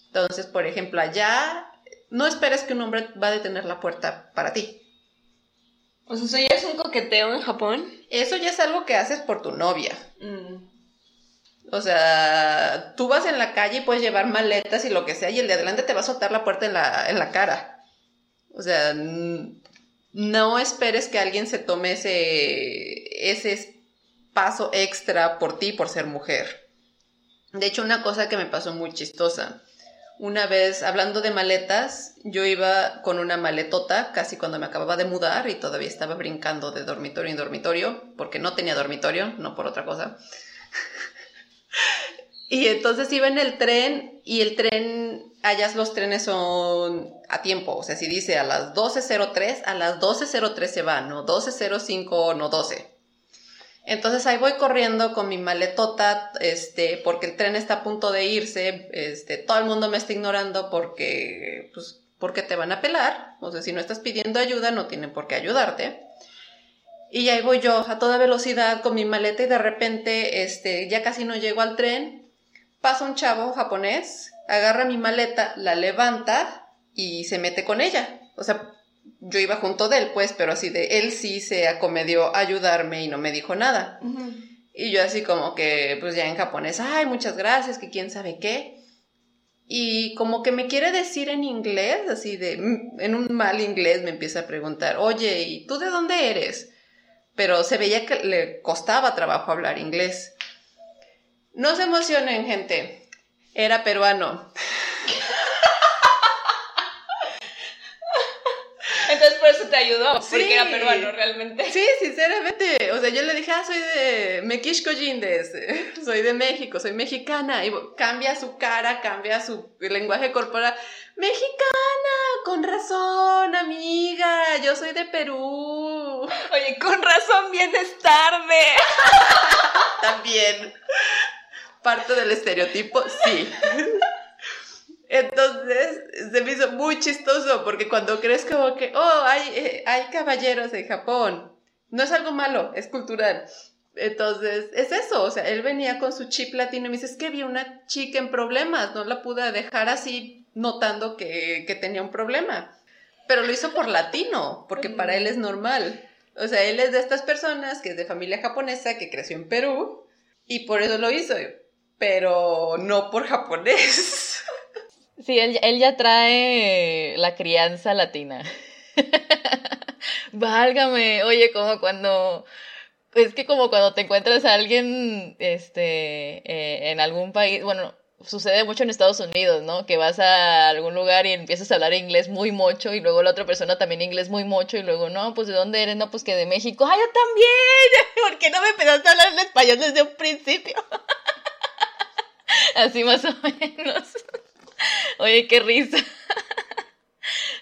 Entonces, por ejemplo, allá no esperes que un hombre va a detener la puerta para ti. O sea, ¿eso ya es un coqueteo en Japón? Eso ya es algo que haces por tu novia. Mm. O sea, tú vas en la calle y puedes llevar maletas y lo que sea, y el de adelante te va a soltar la puerta en la, en la cara. O sea, no esperes que alguien se tome ese, ese paso extra por ti por ser mujer. De hecho, una cosa que me pasó muy chistosa. Una vez, hablando de maletas, yo iba con una maletota casi cuando me acababa de mudar y todavía estaba brincando de dormitorio en dormitorio, porque no tenía dormitorio, no por otra cosa. y entonces iba en el tren y el tren allá los trenes son a tiempo, o sea, si dice a las 12.03, a las 12.03 se va, no 12.05, no 12. Entonces ahí voy corriendo con mi maletota, este, porque el tren está a punto de irse, este, todo el mundo me está ignorando porque, pues, porque te van a pelar, o sea, si no estás pidiendo ayuda, no tienen por qué ayudarte. Y ahí voy yo a toda velocidad con mi maleta y de repente, este, ya casi no llego al tren, pasa un chavo japonés agarra mi maleta, la levanta y se mete con ella. O sea, yo iba junto de él, pues, pero así de él sí se acomedió a ayudarme y no me dijo nada. Y yo así como que, pues ya en japonés, ay, muchas gracias, que quién sabe qué. Y como que me quiere decir en inglés, así de, en un mal inglés me empieza a preguntar, oye, ¿y tú de dónde eres? pero se veía que le costaba trabajo hablar inglés. No se emocionen, gente. Era peruano. Entonces por eso te ayudó, porque era peruano realmente. Sí, sinceramente. O sea, yo le dije, ah, soy de Mequisco Yindes, soy de México, soy mexicana. Y cambia su cara, cambia su lenguaje corporal. Mexicana, con razón, amiga, yo soy de Perú. Oye, con razón vienes tarde. También. Parte del estereotipo, sí. Entonces se me hizo muy chistoso porque cuando crees como que, oh, hay, eh, hay caballeros en Japón, no es algo malo, es cultural. Entonces, es eso, o sea, él venía con su chip latino y me dice, es que vi una chica en problemas, no la pude dejar así notando que, que tenía un problema. Pero lo hizo por latino, porque para él es normal. O sea, él es de estas personas que es de familia japonesa, que creció en Perú, y por eso lo hizo, pero no por japonés. Sí, él, él ya trae la crianza latina. Válgame, oye, como cuando es que como cuando te encuentras a alguien este eh, en algún país, bueno, sucede mucho en Estados Unidos, ¿no? Que vas a algún lugar y empiezas a hablar inglés muy mocho y luego la otra persona también inglés muy mocho y luego, no, pues ¿de dónde eres? No, pues que de México. ¡Ah, yo también! ¿Por qué no me empezaste a hablar en español desde un principio? Así más o menos. Oye, qué risa.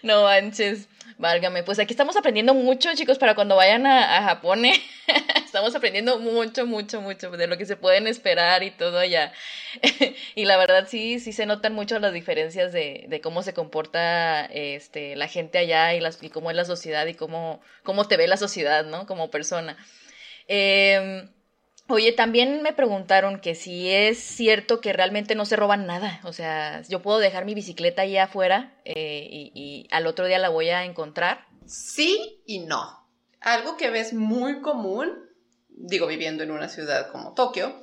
No manches. Válgame, pues aquí estamos aprendiendo mucho, chicos, para cuando vayan a, Japón. ¿eh? estamos aprendiendo mucho, mucho, mucho de lo que se pueden esperar y todo allá. y la verdad sí, sí se notan mucho las diferencias de, cómo se comporta este, la gente allá y, las, y cómo es la sociedad y cómo, cómo te ve la sociedad, ¿no? Como persona. Eh, Oye, también me preguntaron que si es cierto que realmente no se roban nada. O sea, yo puedo dejar mi bicicleta ahí afuera eh, y, al otro día la voy a encontrar. Sí y no. Algo que ves muy común, digo, viviendo en una ciudad como Tokio,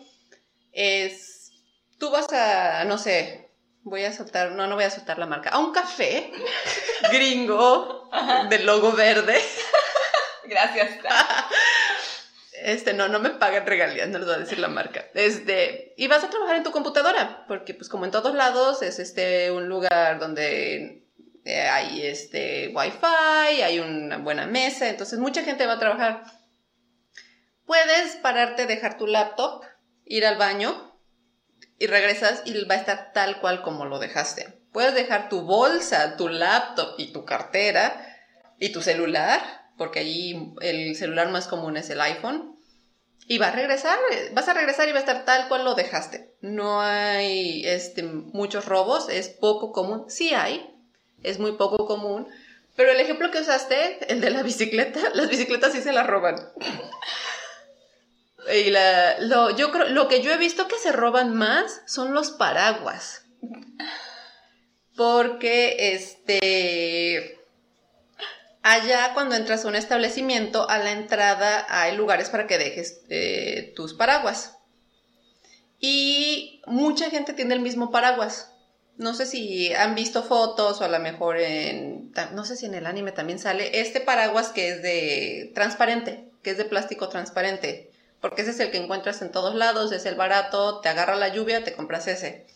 es tú vas a, no sé, voy a soltar, no, no voy a soltar la marca, a un café gringo del logo verde. Gracias. Este, no, no me pagan regalías, no les voy a decir la marca. Este, y vas a trabajar en tu computadora, porque pues como en todos lados es este un lugar donde eh, hay este wifi, hay una buena mesa, entonces mucha gente va a trabajar. Puedes pararte, dejar tu laptop, ir al baño y regresas y va a estar tal cual como lo dejaste. Puedes dejar tu bolsa, tu laptop y tu cartera y tu celular porque allí el celular más común es el iPhone. Y va a regresar, vas a regresar y va a estar tal cual lo dejaste. No hay este, muchos robos, es poco común. Sí hay, es muy poco común. Pero el ejemplo que usaste, el de la bicicleta, las bicicletas sí se las roban. Y la, yo creo, lo que yo he visto que se roban más son los paraguas. Porque, este, Allá cuando entras a un establecimiento, a la entrada hay lugares para que dejes eh, tus paraguas. Y mucha gente tiene el mismo paraguas. No sé si han visto fotos o a lo mejor en, no sé si en el anime también sale este paraguas que es de transparente, que es de plástico transparente, porque ese es el que encuentras en todos lados, es el barato, te agarra la lluvia, te compras ese.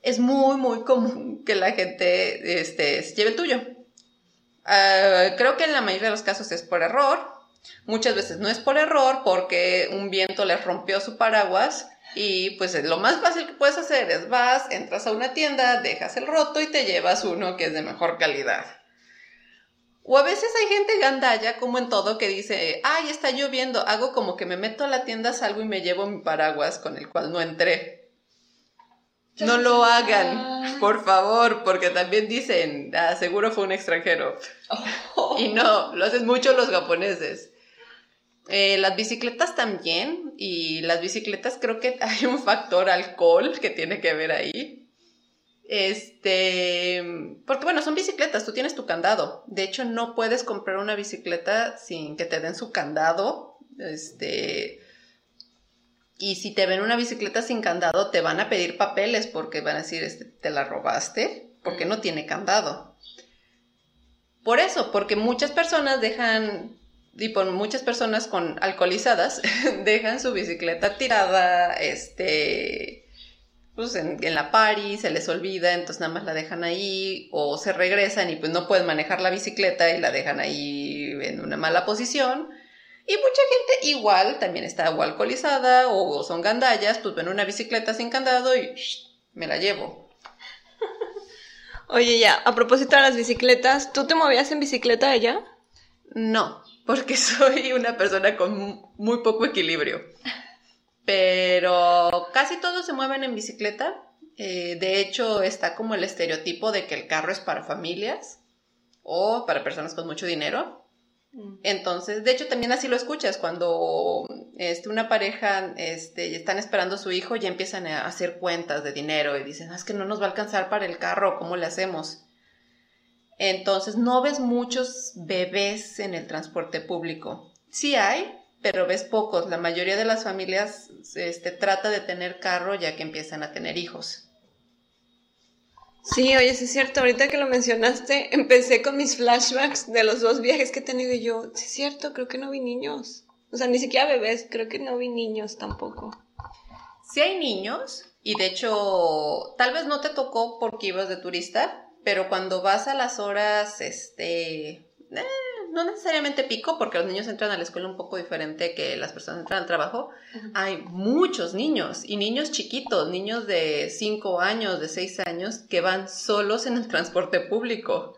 Es muy, muy común que la gente este, se lleve el tuyo. Ah, creo que en la mayoría de los casos es por error. Muchas veces no es por error porque un viento les rompió su paraguas y pues lo más fácil que puedes hacer es vas, entras a una tienda, dejas el roto y te llevas uno que es de mejor calidad. O a veces hay gente gandalla, como en todo, que dice, ay, está lloviendo, hago como que me meto a la tienda, salgo y me llevo mi paraguas con el cual no entré. No lo hagan, por favor, porque también dicen, ah, seguro fue un extranjero. Y no, lo hacen mucho los japoneses. Eh, las bicicletas también, y las bicicletas creo que hay un factor alcohol que tiene que ver ahí. Este, porque bueno, son bicicletas, tú tienes tu candado. De hecho, no puedes comprar una bicicleta sin que te den su candado. Este, y si te ven una bicicleta sin candado, te van a pedir papeles porque van a decir, este, te la robaste, porque no tiene candado. Por eso, porque muchas personas dejan y por muchas personas con alcoholizadas dejan su bicicleta tirada, este, pues en, la pari, se les olvida, entonces nada más la dejan ahí, o se regresan y pues no pueden manejar la bicicleta y la dejan ahí en una mala posición. Y mucha gente igual también está o alcoholizada o son gandallas, pues ven una bicicleta sin candado y me la llevo. Oye, ya, a propósito de las bicicletas, ¿tú te movías en bicicleta allá? No, porque soy una persona con muy poco equilibrio. Pero casi todos se mueven en bicicleta. Eh, de hecho, está como el estereotipo de que el carro es para familias o para personas con mucho dinero. Entonces, de hecho, también así lo escuchas cuando este, una pareja este, están esperando a su hijo y empiezan a hacer cuentas de dinero y dicen, ah, es que no nos va a alcanzar para el carro, ¿cómo le hacemos? Entonces, no ves muchos bebés en el transporte público. Sí hay, pero ves pocos. La mayoría de las familias este, trata de tener carro ya que empiezan a tener hijos. Sí, oye, sí es cierto, ahorita que lo mencionaste, empecé con mis flashbacks de los dos viajes que he tenido y yo, sí es cierto, creo que no vi niños. O sea, ni siquiera bebés, creo que no vi niños tampoco. Sí hay niños, y de hecho, tal vez no te tocó porque ibas de turista, pero cuando vas a las horas, este, eh, no necesariamente pico, porque los niños entran a la escuela un poco diferente que las personas entran al trabajo, hay muchos niños y niños chiquitos, niños de 5 años, de 6 años, que van solos en el transporte público.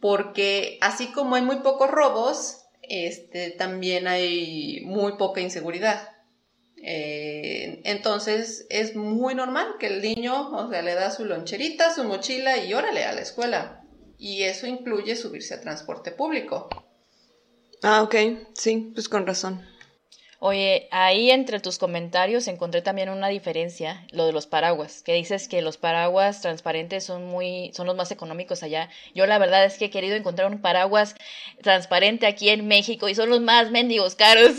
Porque así como hay muy pocos robos, este, también hay muy poca inseguridad. Eh, entonces es muy normal que el niño, o sea, le da su loncherita, su mochila y órale a la escuela y eso incluye subirse a transporte público. Ah, ok, sí, pues con razón. Oye, ahí entre tus comentarios encontré también una diferencia, lo de los paraguas, que dices que los paraguas transparentes son muy, son los más económicos allá. Yo la verdad es que he querido encontrar un paraguas transparente aquí en México y son los más mendigos caros.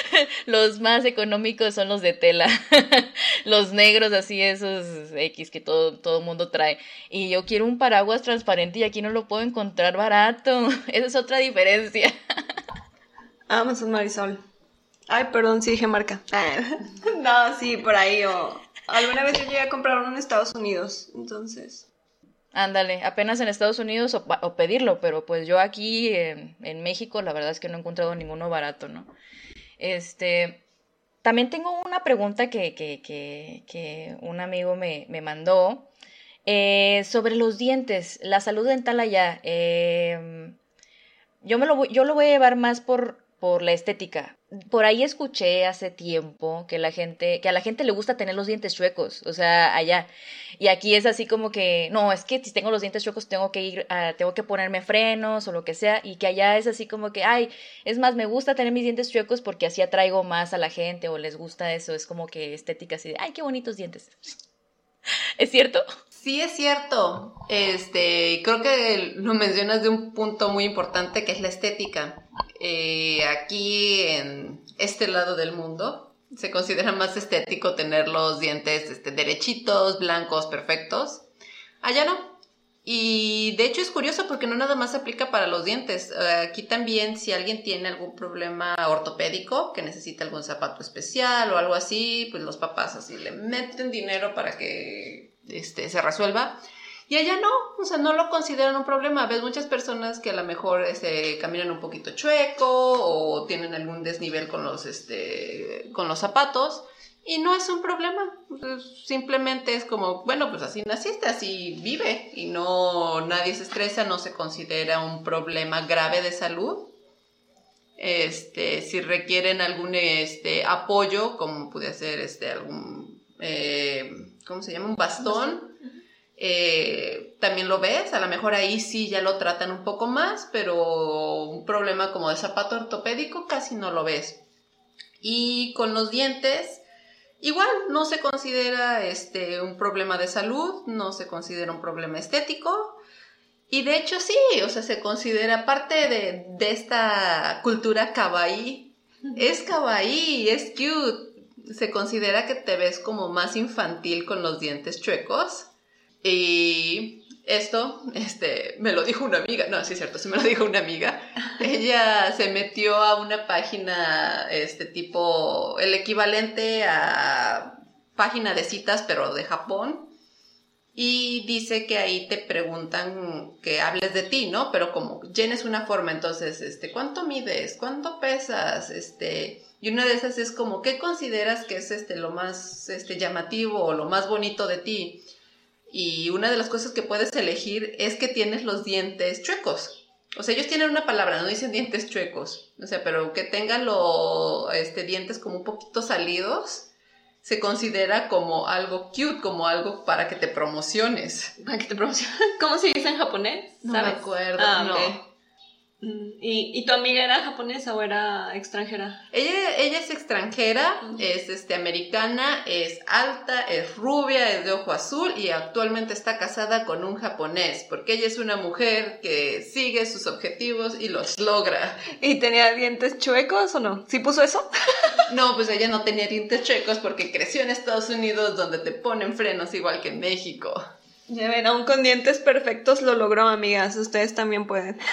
los más económicos son los de tela. los negros así, esos X que todo, todo mundo trae. Y yo quiero un paraguas transparente y aquí no lo puedo encontrar barato. Esa es otra diferencia. Amazon Marisol. Ay, perdón, sí dije marca. no, sí, por ahí. O alguna vez yo llegué a comprar uno en Estados Unidos, entonces. Ándale, apenas en Estados Unidos o, pedirlo, pero pues yo aquí en, México la verdad es que no he encontrado ninguno barato, ¿no? Este, también tengo una pregunta que, que, que, que un amigo me, me mandó eh, sobre los dientes, la salud dental allá. Eh, yo, me lo, yo lo voy a llevar más por, por la estética. Por ahí escuché hace tiempo que la gente, que a la gente le gusta tener los dientes chuecos, o sea, allá. Y aquí es así como que, no, es que si tengo los dientes chuecos tengo que ir, a, tengo que ponerme frenos o lo que sea, y que allá es así como que, ay, es más, me gusta tener mis dientes chuecos porque así atraigo más a la gente o les gusta eso, es como que estética así de, ay, qué bonitos dientes. ¿Es cierto? Sí, es cierto. Este, creo que lo mencionas de un punto muy importante que es la estética. Eh, aquí en este lado del mundo se considera más estético tener los dientes este, derechitos, blancos, perfectos. Allá no. Y de hecho es curioso porque no nada más se aplica para los dientes. Aquí también si alguien tiene algún problema ortopédico, que necesita algún zapato especial o algo así, pues los papás así le meten dinero para que este, se resuelva. Y allá no, o sea, no lo consideran un problema. Ves muchas personas que a lo mejor este, caminan un poquito chueco o tienen algún desnivel con los, este, con los zapatos y no es un problema. Simplemente es como, bueno, pues así naciste, así vive y no, nadie se estresa, no se considera un problema grave de salud. Este, si requieren algún este, apoyo, como puede ser este, algún, eh, ¿cómo se llama? Un bastón eh, también lo ves, a lo mejor ahí sí ya lo tratan un poco más, pero un problema como de zapato ortopédico casi no lo ves. Y con los dientes, igual no se considera este, un problema de salud, no se considera un problema estético. Y de hecho sí, o sea, se considera parte de, de esta cultura kawaii. Es kawaii, es cute. Se considera que te ves como más infantil con los dientes chuecos y esto, este, me lo dijo una amiga, no, sí es cierto, sí me lo dijo una amiga. Ella se metió a una página, este tipo, el equivalente a página de citas, pero de Japón. Y dice que ahí te preguntan que hables de ti, ¿no? Pero como llenes una forma, entonces, este, ¿cuánto mides? ¿Cuánto pesas? Este, y una de esas es como, ¿qué consideras que es este, lo más este, llamativo o lo más bonito de ti? Y una de las cosas que puedes elegir es que tienes los dientes chuecos. O sea, ellos tienen una palabra, no dicen dientes chuecos. O sea, pero que tengan los este, dientes como un poquito salidos, se considera como algo cute, como algo para que te promociones. Para que te promociones. ¿Cómo se dice en japonés? No me acuerdo. Ah, no. ¿Y, ¿Y, tu amiga era japonesa o era extranjera? Ella, ella es extranjera, es este, americana, es alta, es rubia, es de ojo azul y actualmente está casada con un japonés, porque ella es una mujer que sigue sus objetivos y los logra. ¿Y tenía dientes chuecos o no? ¿Sí puso eso? no, pues ella no tenía dientes chuecos porque creció en Estados Unidos donde te ponen frenos igual que en México. Ya ven, aún con dientes perfectos lo logró, amigas. Ustedes también pueden.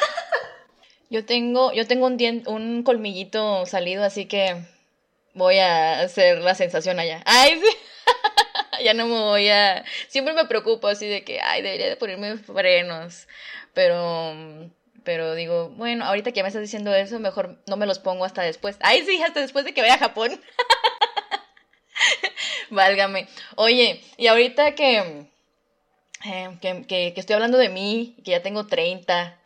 Yo tengo, yo tengo un, un colmillito salido, así que voy a hacer la sensación allá. Ay, sí. ya no me voy a... Siempre me preocupo así de que, ay, debería de ponerme frenos. Pero, pero digo, bueno, ahorita que me estás diciendo eso, mejor no me los pongo hasta después. Ay, sí, hasta después de que vaya a Japón. Válgame. Oye, y ahorita que, eh, que, que, que, estoy hablando de mí, que ya tengo 30,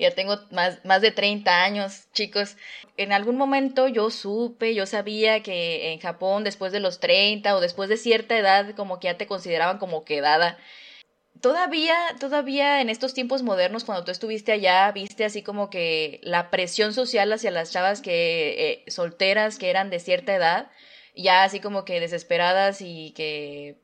ya tengo más, más de 30 años, chicos. En algún momento yo supe, yo sabía que en Japón después de los 30 o después de cierta edad como que ya te consideraban como quedada. Todavía, todavía en estos tiempos modernos, cuando tú estuviste allá, viste así como que la presión social hacia las chavas que eh, solteras que eran de cierta edad, ya así como que desesperadas y que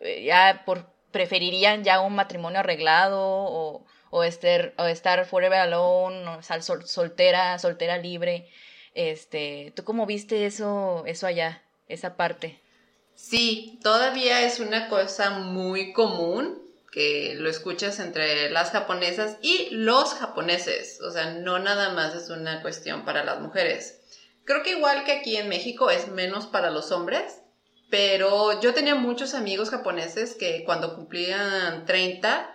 eh, ya por preferirían ya un matrimonio arreglado o, o, estar, o estar forever alone, o estar soltera, soltera libre. Este, ¿Tú cómo viste eso, eso allá, esa parte? Sí, todavía es una cosa muy común que lo escuchas entre las japonesas y los japoneses. O sea, no nada más es una cuestión para las mujeres. Creo que igual que aquí en México es menos para los hombres, pero yo tenía muchos amigos japoneses que cuando cumplían 30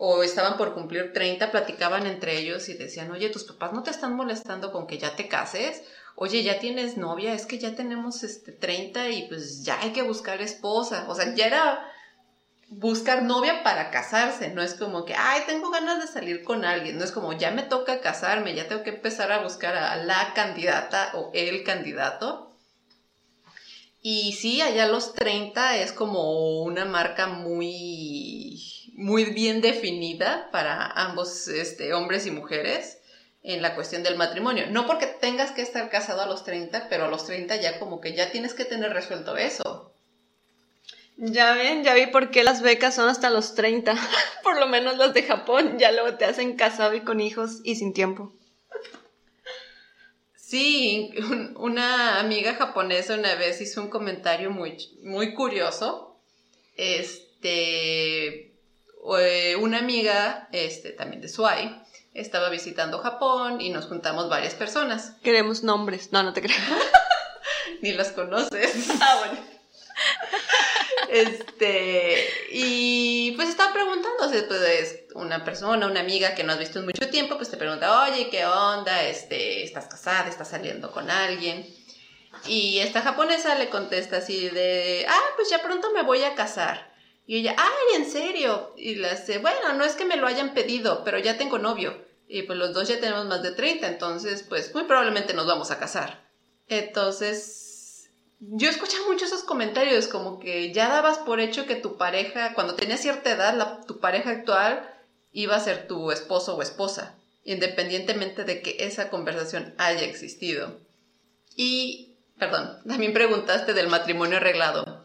o estaban por cumplir 30, platicaban entre ellos y decían, oye, tus papás no te están molestando con que ya te cases, oye, ya tienes novia, es que ya tenemos este 30 y pues ya hay que buscar esposa, o sea, ya era buscar novia para casarse, no es como que, ay, tengo ganas de salir con alguien, no es como, ya me toca casarme, ya tengo que empezar a buscar a la candidata o el candidato. Y sí, allá los 30 es como una marca muy muy bien definida para ambos este, hombres y mujeres en la cuestión del matrimonio. No porque tengas que estar casado a los 30, pero a los 30 ya como que ya tienes que tener resuelto eso. Ya ven, ya vi por qué las becas son hasta los 30. por lo menos las de Japón, ya luego te hacen casado y con hijos y sin tiempo. Sí, una amiga japonesa una vez hizo un comentario muy, muy curioso. Este, eh, una amiga, este, también de Suai, estaba visitando Japón y nos juntamos varias personas. Queremos nombres. No, no te creo. Ni los conoces. Ah, bueno. Este, y pues estaba preguntándose, pues una persona, una amiga que no has visto en mucho tiempo, pues te pregunta, oye, ¿qué onda? Este, ¿estás casada? ¿Estás saliendo con alguien? Y esta japonesa le contesta así de, ah, pues ya pronto me voy a casar. Y ella, ay, ¿en serio? Y le hace, bueno, no es que me lo hayan pedido, pero ya tengo novio. Y pues los dos ya tenemos más de 30, entonces pues muy probablemente nos vamos a casar. Entonces, yo escuché mucho esos comentarios, como que ya dabas por hecho que tu pareja, cuando tenía cierta edad, tu pareja actual iba a ser tu esposo o esposa, independientemente de que esa conversación haya existido. Y, perdón, también preguntaste del matrimonio arreglado.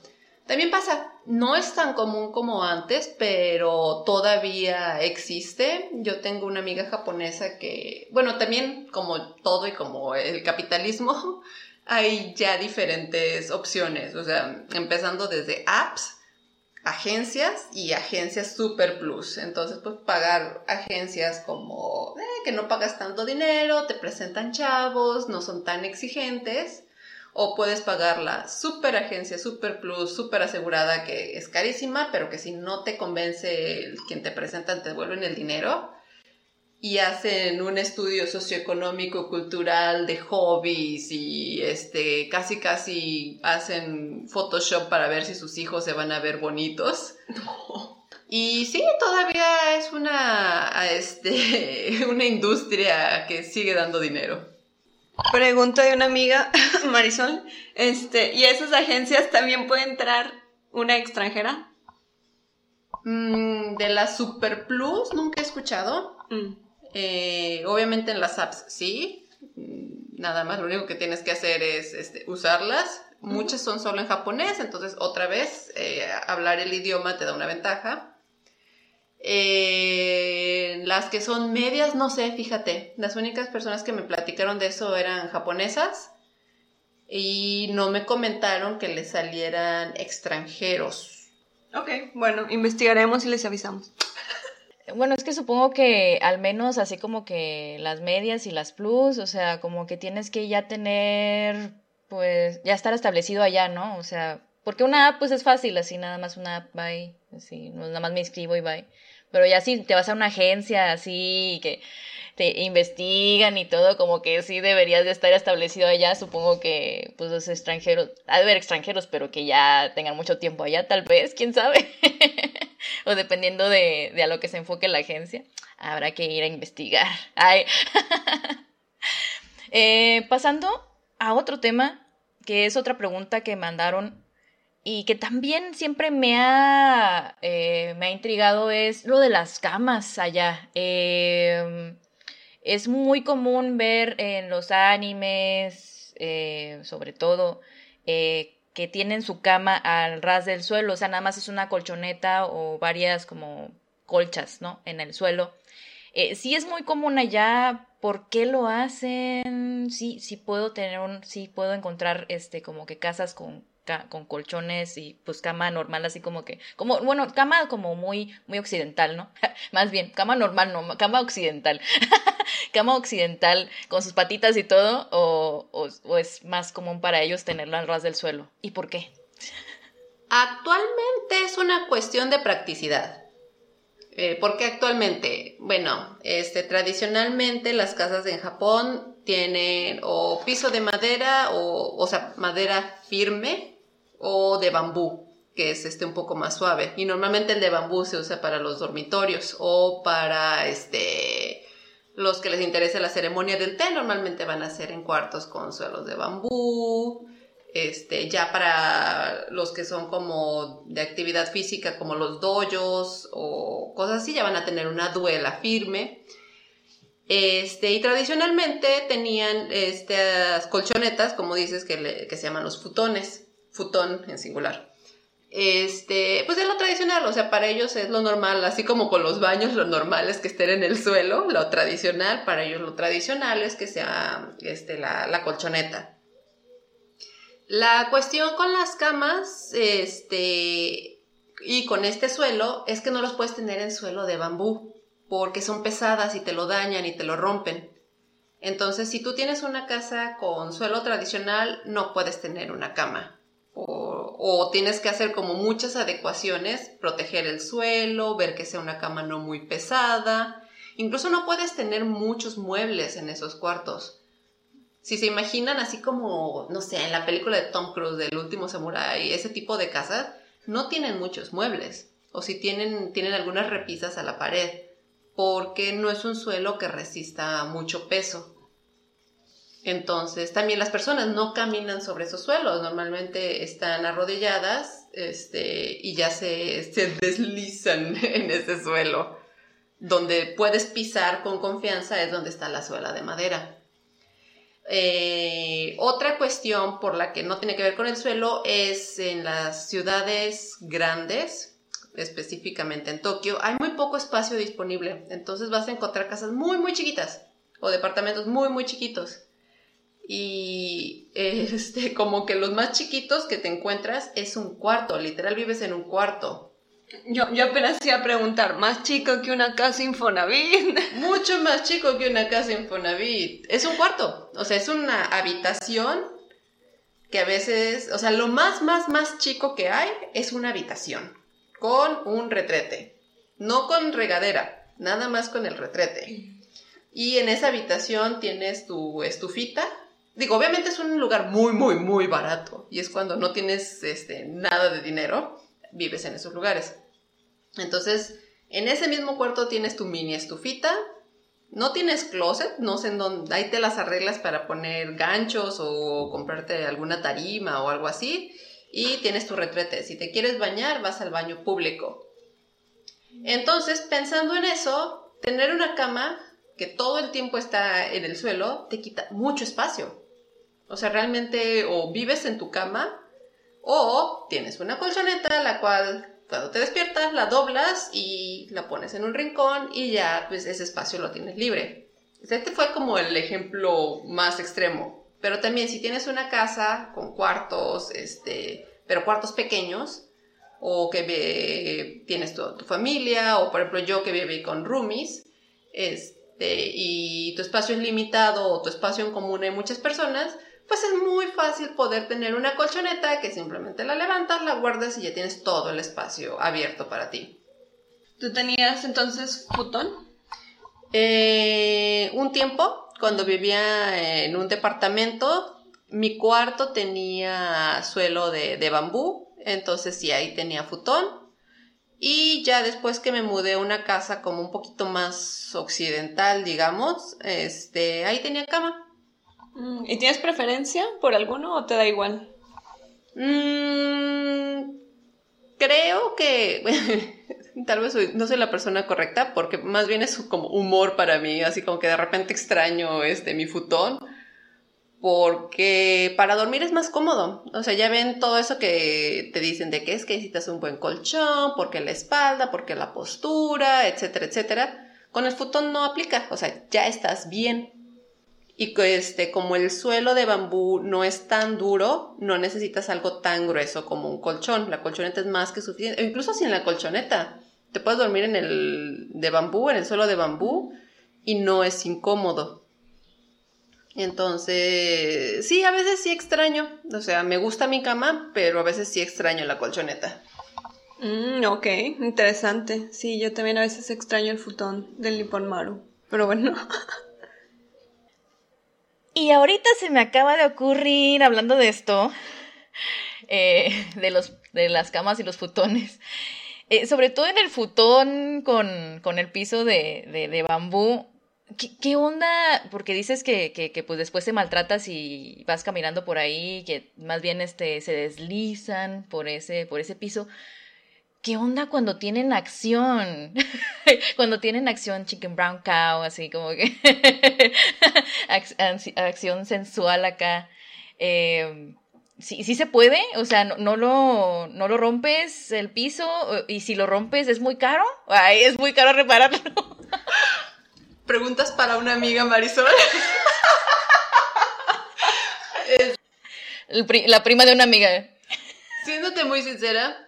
También pasa, no es tan común como antes, pero todavía existe. Yo tengo una amiga japonesa que, bueno, también como todo y como el capitalismo, hay ya diferentes opciones. O sea, empezando desde apps agencias y agencias super plus. Entonces, pues pagar agencias como eh, que no pagas tanto dinero, te presentan chavos, no son tan exigentes. O puedes pagar la super agencia, super plus, super asegurada, que es carísima, pero que si no te convence quien te presentan, te devuelven el dinero y hacen un estudio socioeconómico, cultural de hobbies y este casi casi hacen Photoshop para ver si sus hijos se van a ver bonitos. Y sí, todavía es una este una industria que sigue dando dinero. Pregunta de una amiga, Marisol, este, ¿y esas agencias también puede entrar una extranjera? Mm, de la Super Plus nunca he escuchado. Mm. Eh, obviamente en las apps sí, mm, nada más lo único que tienes que hacer es este, usarlas. Muchas son solo en japonés, entonces otra vez eh, hablar el idioma te da una ventaja. Eh, las que son medias, no sé, fíjate, las únicas personas que me platicaron de eso eran japonesas y no me comentaron que les salieran extranjeros. Ok, bueno, investigaremos y les avisamos. Bueno, es que supongo que al menos así como que las medias y las plus, o sea, como que tienes que ya tener, pues, ya estar establecido allá, ¿no? O sea, porque una app pues es fácil, así nada más una app, bye, así, nada más me inscribo y bye. Pero ya si te vas a una agencia así que te investigan y todo, como que sí deberías de estar establecido allá, supongo que pues los extranjeros, ha de haber extranjeros, pero que ya tengan mucho tiempo allá, tal vez, quién sabe. o dependiendo de, a lo que se enfoque la agencia, habrá que ir a investigar. Eh, pasando a otro tema, que es otra pregunta que mandaron y que también siempre me ha, eh, me ha intrigado, es lo de las camas allá. Em, es muy común ver en los animes, eh, sobre todo, que tienen su cama al ras del suelo, o sea, nada más es una colchoneta o varias como colchas, ¿no? En el suelo. Eh, sí es muy común allá, ¿por qué lo hacen? Sí, sí puedo tener un, sí puedo encontrar este como que casas con con colchones y pues cama normal así como que como bueno cama como muy muy occidental no más bien cama normal no cama occidental. Cama occidental con sus patitas y todo o, o, es más común para ellos tenerla al ras del suelo. Y por qué actualmente es una cuestión de practicidad. Eh, ¿Por qué actualmente? Bueno, este, tradicionalmente las casas en Japón tienen o piso de madera o, o sea, madera firme o de bambú, que es este un poco más suave. Y normalmente el de bambú se usa para los dormitorios o para este los que les interesa la ceremonia del té, normalmente van a ser en cuartos con suelos de bambú. Este, ya para los que son como de actividad física, como los doyos o cosas así, ya van a tener una duela firme. Este, y tradicionalmente tenían estas colchonetas, como dices, que, que se llaman los futones futón en singular. Este, pues es lo tradicional, o sea, para ellos es lo normal, así como con los baños, lo normal es que estén en el suelo, lo tradicional, para ellos lo tradicional es que sea este, la, la colchoneta. La cuestión con las camas, este, y con este suelo, es que no los puedes tener en suelo de bambú, porque son pesadas y te lo dañan y te lo rompen. Entonces, si tú tienes una casa con suelo tradicional, no puedes tener una cama o, tienes que hacer como muchas adecuaciones, proteger el suelo, ver que sea una cama no muy pesada. Incluso no puedes tener muchos muebles en esos cuartos. Si se imaginan así como, no sé, en la película de Tom Cruise del último samurai, ese tipo de casas, no tienen muchos muebles. O si tienen, tienen algunas repisas a la pared, porque no es un suelo que resista mucho peso. Entonces, también las personas no caminan sobre esos suelos, normalmente están arrodilladas este, y ya se, deslizan en ese suelo. Donde puedes pisar con confianza es donde está la suela de madera. Eh, otra cuestión por la que no tiene que ver con el suelo es en las ciudades grandes, específicamente en Tokio, hay muy poco espacio disponible. Entonces vas a encontrar casas muy, muy chiquitas o departamentos muy, muy chiquitos y este, como que los más chiquitos que te encuentras es un cuarto, literal vives en un cuarto. Yo, yo apenas iba a preguntar, ¿más chico que una casa Infonavit? Mucho más chico que una casa Infonavit. Es un cuarto, o sea, es una habitación que a veces, o sea, lo más, más, más chico que hay es una habitación con un retrete, no con regadera, nada más con el retrete. Y en esa habitación tienes tu estufita. Digo, obviamente es un lugar muy, muy, muy barato. Y es cuando no tienes este, nada de dinero, vives en esos lugares. Entonces, en ese mismo cuarto tienes tu mini estufita. No tienes closet, no sé en dónde. Ahí te las arreglas para poner ganchos o comprarte alguna tarima o algo así. Y tienes tu retrete. Si te quieres bañar, vas al baño público. Entonces, pensando en eso, tener una cama que todo el tiempo está en el suelo te quita mucho espacio. O sea, realmente o vives en tu cama o tienes una colchoneta la cual cuando te despiertas la doblas y la pones en un rincón y ya pues ese espacio lo tienes libre. Este fue como el ejemplo más extremo. Pero también si tienes una casa con cuartos, este, pero cuartos pequeños, o que tienes tu, tu, familia, o por ejemplo yo que viví con roomies, este, y tu espacio es limitado o tu espacio en común hay muchas personas, pues es muy fácil poder tener una colchoneta que simplemente la levantas, la guardas y ya tienes todo el espacio abierto para ti. ¿Tú tenías entonces futón? Eh, un tiempo, cuando vivía en un departamento, mi cuarto tenía suelo de, de bambú, entonces sí, ahí tenía futón. Y ya después que me mudé a una casa como un poquito más occidental, digamos, este, ahí tenía cama. Mm, ¿Y tienes preferencia por alguno o te da igual? Mm, creo que tal vez no soy la persona correcta porque más bien es como humor para mí, así como que de repente extraño este mi futón porque para dormir es más cómodo. O sea, ya ven todo eso que te dicen de que es que necesitas un buen colchón, porque la espalda, porque la postura, etcétera, etcétera. Con el futón no aplica, o sea, ya estás bien. Y este, como el suelo de bambú no es tan duro, no necesitas algo tan grueso como un colchón. La colchoneta es más que suficiente. incluso sin la colchoneta, te puedes dormir en el de bambú, en el suelo de bambú, y no es incómodo. Entonces, sí, a veces sí extraño. O sea, me gusta mi cama, pero a veces sí extraño la colchoneta. Mm, ok, interesante. Sí, yo también a veces extraño el futón del Nippon Maru. Pero bueno. Y ahorita se me acaba de ocurrir, hablando de esto, eh, de, los, de las camas y los futones, eh, sobre todo en el futón con, con el piso de, de, bambú, ¿Qué, ¿Qué, onda? Porque dices que, que, que, pues después te maltratas y vas caminando por ahí, que más bien este, se deslizan por ese, por ese piso. ¿Qué onda cuando tienen acción? cuando tienen acción Chicken Brown Cow, así como que acción sensual acá. Eh, sí, sí se puede, o sea, no, no, lo, no lo rompes el piso y si lo rompes es muy caro. Ay, es muy caro repararlo. Preguntas para una amiga Marisol. La prima de una amiga. Siéndote muy sincera,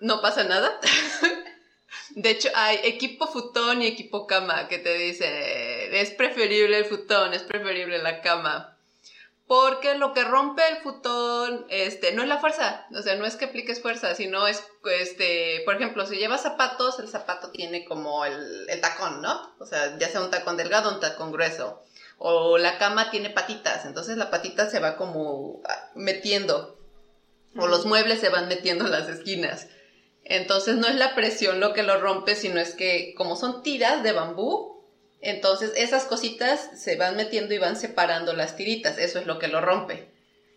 no pasa nada. De hecho, hay equipo futón y equipo cama que te dicen, es preferible el futón, es preferible la cama. Porque lo que rompe el futón, este, no es la fuerza, o sea, no es que apliques fuerza, sino es, este, por ejemplo, si llevas zapatos, el zapato tiene como el, el tacón, ¿no? O sea, ya sea un tacón delgado o un tacón grueso. O la cama tiene patitas, entonces la patita se va como metiendo. O los muebles se van metiendo en las esquinas. Entonces no es la presión lo que lo rompe, sino es que como son tiras de bambú, entonces esas cositas se van metiendo y van separando las tiritas, eso es lo que lo rompe.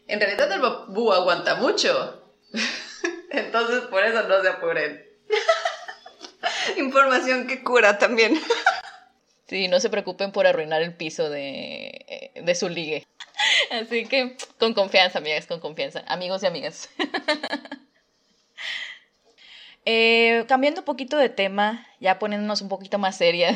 En realidad el bambú aguanta mucho, entonces por eso no se apuren. Información que cura también. Sí, no se preocupen por arruinar el piso de, de su ligue. Así que con confianza, amigas, con confianza. Amigos y amigas. Eh, cambiando un poquito de tema, ya poniéndonos un poquito más serias.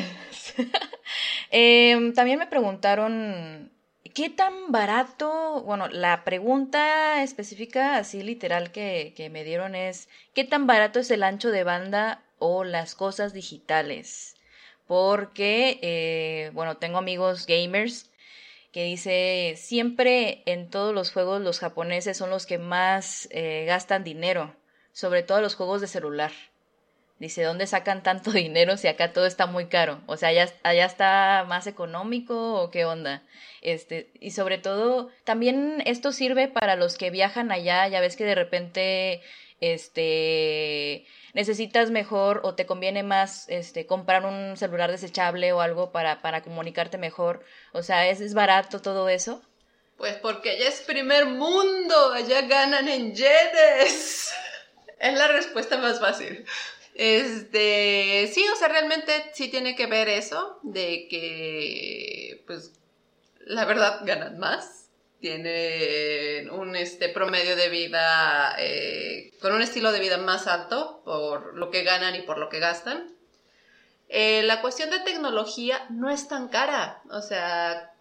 eh, también me preguntaron ¿qué tan barato? Bueno, la pregunta específica, así literal que, que me dieron es, ¿qué tan barato es el ancho de banda o las cosas digitales? Porque, eh, bueno, tengo amigos gamers que dice, siempre en todos los juegos los japoneses son los que más eh, gastan dinero, sobre todo los juegos de celular. Dice, ¿dónde sacan tanto dinero si acá todo está muy caro? O sea, allá, allá está más económico o qué onda. Este, y sobre todo, también esto sirve para los que viajan allá, ya ves que de repente, este, necesitas mejor o te conviene más, este, comprar un celular desechable o algo para, para comunicarte mejor. O sea, ¿es, es barato todo eso? Pues porque allá es primer mundo, allá ganan en yenes. Es la respuesta más fácil. Este, sí, o sea, realmente sí tiene que ver eso, de que, pues, la verdad ganan más, tienen un este, promedio de vida, eh, con un estilo de vida más alto por lo que ganan y por lo que gastan. Eh, la cuestión de tecnología no es tan cara, o sea,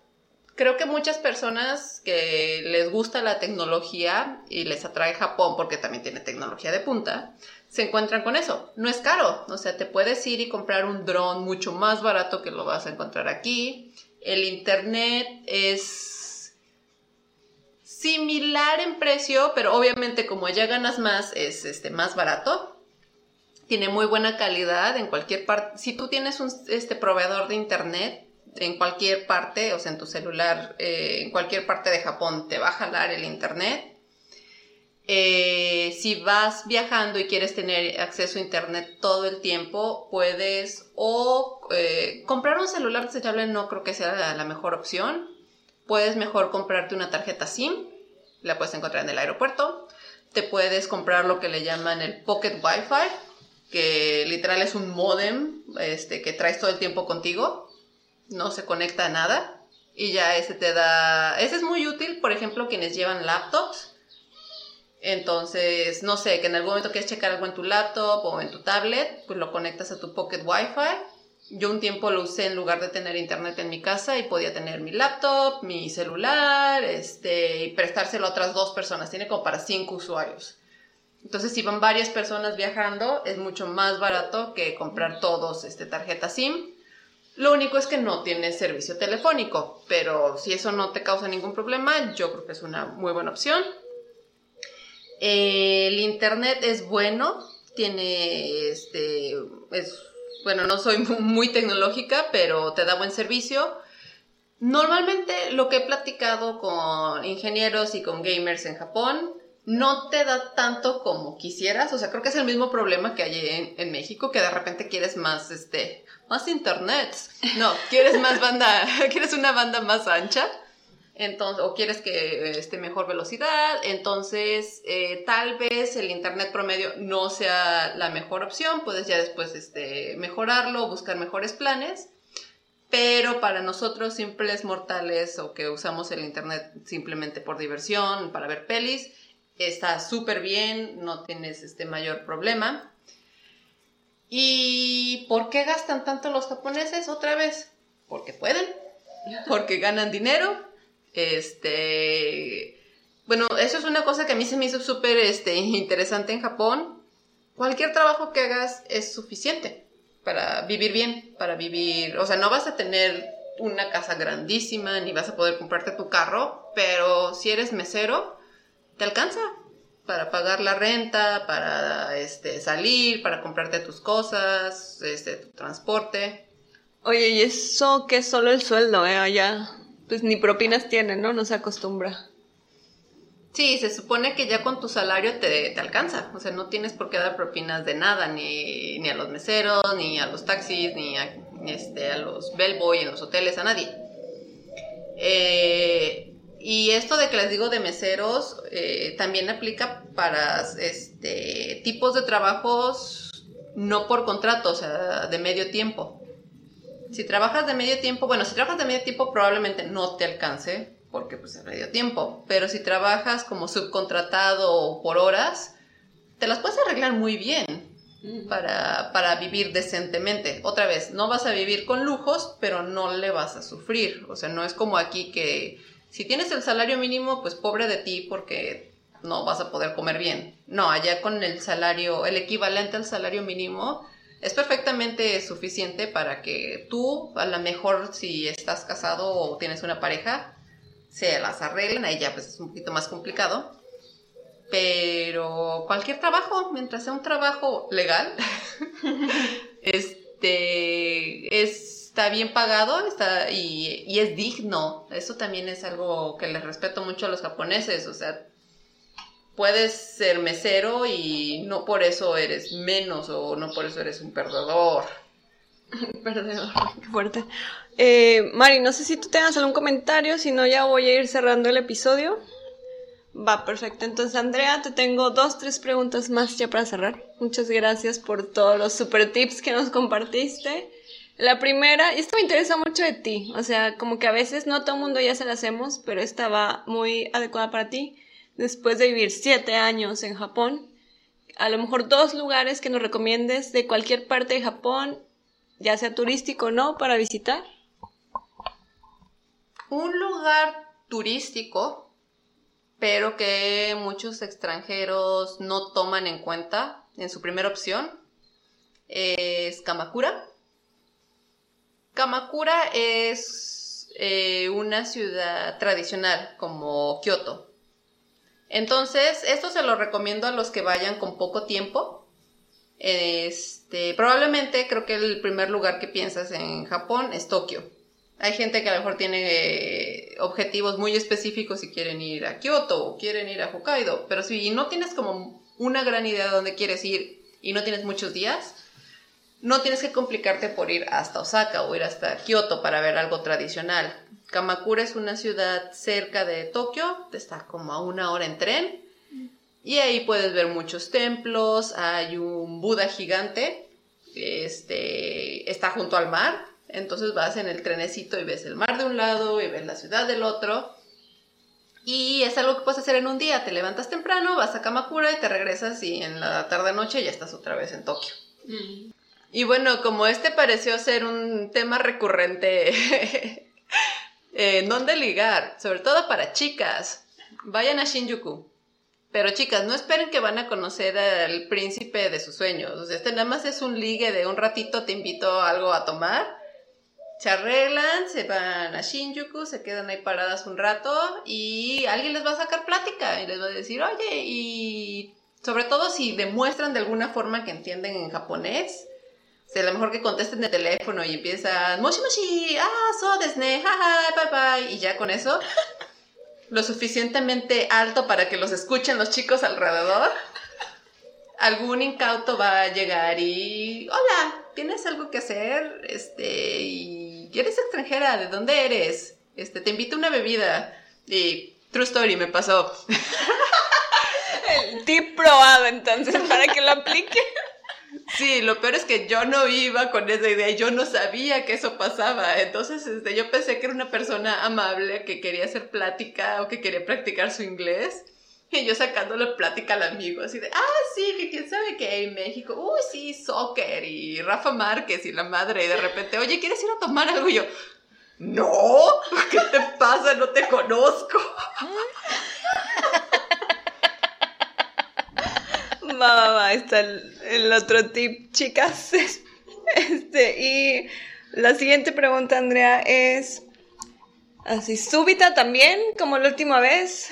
creo que muchas personas que les gusta la tecnología y les atrae Japón porque también tiene tecnología de punta, se encuentran con eso. No es caro, o sea, te puedes ir y comprar un dron mucho más barato que lo vas a encontrar aquí. El internet es similar en precio, pero obviamente como ya ganas más, es este, más barato. Tiene muy buena calidad en cualquier parte. Si tú tienes un este, proveedor de internet en cualquier parte, o sea, en tu celular, eh, en cualquier parte de Japón, te va a jalar el internet eh, si vas viajando y quieres tener acceso a internet todo el tiempo, puedes o eh, comprar un celular desechable no creo que sea la, mejor opción. Puedes mejor comprarte una tarjeta SIM, la puedes encontrar en el aeropuerto. Te puedes comprar lo que le llaman el Pocket Wi-Fi, que literal es un modem este, que traes todo el tiempo contigo. No se conecta a nada. Y ya ese te da... Ese es muy útil, por ejemplo, quienes llevan laptops entonces, no sé, que en algún momento quieres checar algo en tu laptop o en tu tablet, pues lo conectas a tu Pocket Wi-Fi. Yo un tiempo lo usé en lugar de tener internet en mi casa y podía tener mi laptop, mi celular, este, y prestárselo a otras dos personas. Tiene como para cinco usuarios. Entonces, si van varias personas viajando, es mucho más barato que comprar todos este, tarjeta SIM. Lo único es que no tiene servicio telefónico, pero si eso no te causa ningún problema, yo creo que es una muy buena opción el internet es bueno, tiene este, es, bueno, no soy muy tecnológica, pero te da buen servicio. Normalmente lo que he platicado con ingenieros y con gamers en Japón no te da tanto como quisieras, o sea, creo que es el mismo problema que hay en, en México, que de repente quieres más, este, más internet. No, quieres más banda, quieres una banda más ancha entonces, o quieres que esté mejor velocidad, entonces eh, tal vez el internet promedio no sea la mejor opción, puedes ya después este, mejorarlo, buscar mejores planes, pero para nosotros simples mortales o que usamos el internet simplemente por diversión, para ver pelis, está súper bien, no tienes este mayor problema. ¿Y por qué gastan tanto los japoneses otra vez? Porque pueden, porque ganan dinero este, bueno, eso es una cosa que a mí se me hizo súper este, interesante en Japón. Cualquier trabajo que hagas es suficiente para vivir bien, para vivir, o sea, no vas a tener una casa grandísima ni vas a poder comprarte tu carro, pero si eres mesero, te alcanza para pagar la renta, para este, salir, para comprarte tus cosas, este, tu transporte. Oye, y eso que es solo el sueldo, ¿eh? Allá pues ni propinas tienen, ¿no? No se acostumbra. Sí, se supone que ya con tu salario te, alcanza. O sea, no tienes por qué dar propinas de nada, ni, ni a los meseros, ni a los taxis, ni a, este, a los bellboy en los hoteles, a nadie. Eh, y esto de que les digo de meseros eh, también aplica para este, tipos de trabajos no por contrato, o sea, de medio tiempo. Si trabajas de medio tiempo, bueno, si trabajas de medio tiempo probablemente no te alcance, porque pues es medio tiempo, pero si trabajas como subcontratado o por horas, te las puedes arreglar muy bien para, para vivir decentemente. Otra vez, no vas a vivir con lujos, pero no le vas a sufrir. O sea, no es como aquí que si tienes el salario mínimo, pues pobre de ti porque no vas a poder comer bien. No, allá con el salario, el equivalente al salario mínimo, es perfectamente suficiente para que tú, a lo mejor si estás casado o tienes una pareja, se las arreglen, ahí ya pues es un poquito más complicado. Pero cualquier trabajo, mientras sea un trabajo legal, este está bien pagado está, y, y, es digno. Eso también es algo que les respeto mucho a los japoneses. O sea, puedes ser mesero y no por eso eres menos o no por eso eres un perdedor. perdedor, qué fuerte. Eh, Mari, no sé si tú tengas algún comentario, si no ya voy a ir cerrando el episodio. Va, perfecto. Entonces, Andrea, te tengo dos, tres preguntas más ya para cerrar. Muchas gracias por todos los super tips que nos compartiste. La primera, y esto me interesa mucho de ti, o sea, como que a veces no todo el mundo ya se la hacemos, pero esta va muy adecuada para ti. Después de vivir siete años en Japón, a lo mejor dos lugares que nos recomiendes de cualquier parte de Japón, ya sea turístico o no, para visitar. Un lugar turístico pero que muchos extranjeros no toman en cuenta en su primera opción, es Kamakura. Kamakura es eh, una ciudad tradicional como Kioto. Entonces, esto se lo recomiendo a los que vayan con poco tiempo. Este, probablemente creo que el primer lugar que piensas en Japón es Tokio hay gente que a lo mejor tiene eh, objetivos muy específicos y quieren ir a Kioto o quieren ir a Hokkaido, pero si no tienes como una gran idea de dónde quieres ir y no tienes muchos días, no tienes que complicarte por ir hasta Osaka o ir hasta Kioto para ver algo tradicional. Kamakura es una ciudad cerca de Tokio, está como a una hora en tren y ahí puedes ver muchos templos, hay un Buda gigante, este, está junto al mar entonces vas en el trenecito y ves el mar de un lado y ves la ciudad del otro. Y es algo que puedes hacer en un día. Te levantas temprano, vas a Kamakura y te regresas y en la tarde-noche ya estás otra vez en Tokio. Mm. Y bueno, como este pareció ser un tema recurrente, eh, ¿dónde ligar? Sobre todo para chicas. Vayan a Shinjuku. Pero chicas, no esperen que van a conocer al príncipe de sus sueños. Este nada más es un ligue de un ratito, te invito a algo a tomar se arreglan, se van a Shinjuku, se quedan ahí paradas un rato y alguien les va a sacar plática y les va a decir, oye, y sobre todo si demuestran de alguna forma que entienden en japonés, sea, a lo mejor que contesten de teléfono y empiezan, moshi moshi, ah, so desne, jaja, bye bye, y ya con eso, lo suficientemente alto para que los escuchen los chicos alrededor, algún incauto va a llegar y, hola, ¿tienes algo que hacer? Este, y eres extranjera, ¿de dónde eres? Este, te invito a una bebida. Y true story, me pasó. El tip probado entonces para que lo aplique. Sí, lo peor es que yo no iba con esa idea, yo no sabía que eso pasaba. Entonces, este, yo pensé que era una persona amable que quería hacer plática o que quería practicar su inglés. Y yo sacándole plática al amigo, así de, ah, sí, que quién sabe qué en México, uy, sí, soccer y Rafa Márquez y la madre, y de repente, oye, ¿quieres ir a tomar algo? Y yo, no, ¿qué te pasa? No te conozco. Va, va, va, está el, el otro tip, chicas. Este, y la siguiente pregunta, Andrea, es así súbita también, como la última vez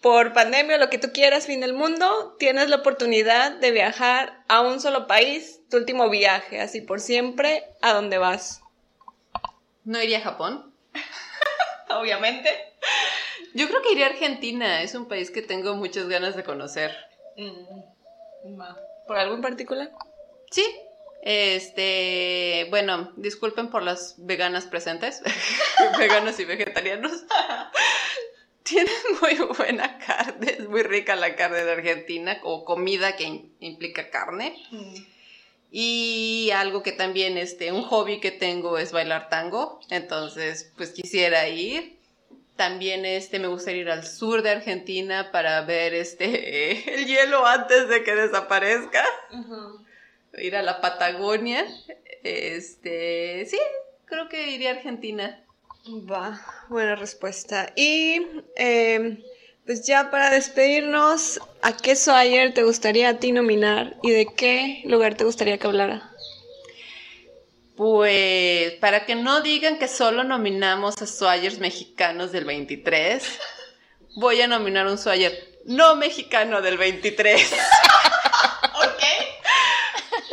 por pandemia o lo que tú quieras, fin del mundo, tienes la oportunidad de viajar a un solo país, tu último viaje, así por siempre, ¿a dónde vas? ¿No iría a Japón? Obviamente. Yo creo que iría a Argentina, es un país que tengo muchas ganas de conocer. Mm, ¿Por algo en particular? Sí. Este, bueno, disculpen por las veganas presentes, veganos y vegetarianos. Tienen muy buena carne, es muy rica la carne de Argentina, o comida que implica carne. Mm. Y algo que también, este, un hobby que tengo es bailar tango, entonces pues quisiera ir. También este, me gustaría ir al sur de Argentina para ver este, el hielo antes de que desaparezca. Ir a la Patagonia. Este, sí, creo que iría a Argentina. Va, buena respuesta. Y em, pues ya para despedirnos, ¿a qué Swire te gustaría a ti nominar y de qué lugar te gustaría que hablara? Pues para que no digan que solo nominamos a Swires mexicanos del 23, voy a nominar un Swire no mexicano del 23. ok.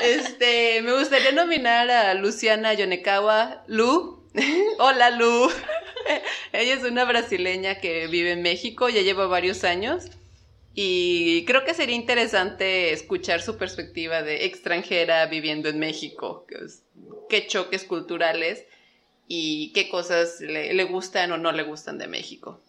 Este, me gustaría nominar a Luciana Yonekawa Lu. Hola Lu. Ella es una brasileña que vive en México, ya lleva varios años. Y creo que sería interesante escuchar su perspectiva de extranjera viviendo en México. Qué choques culturales y qué cosas le, gustan o no le gustan de México.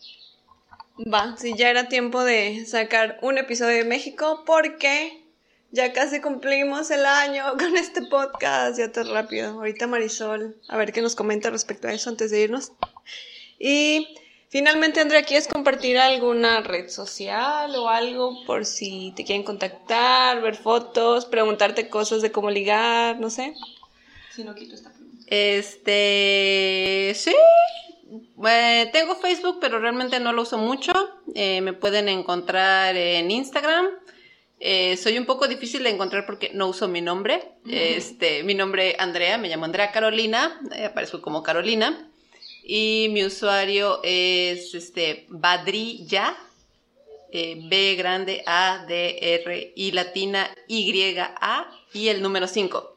Va, sí, ya era tiempo de sacar un episodio de México porque ya casi cumplimos el año con este podcast, ya tan rápido. Ahorita Marisol, a ver qué nos comenta respecto a eso antes de irnos. Y finalmente, Andrea, ¿quieres compartir alguna red social o algo por si te quieren contactar, ver fotos, preguntarte cosas de cómo ligar, no sé? Si no quito esta pregunta. Este, sí, eh, tengo Facebook, pero realmente no lo uso mucho. Eh, me pueden encontrar en Instagram. Eh, soy un poco difícil de encontrar porque no uso mi nombre. Este, mi nombre Andrea, me llamo Andrea Carolina, aparezco como Carolina. Y mi usuario es este Badrilla, B grande A D R I latina Y A y el número 5.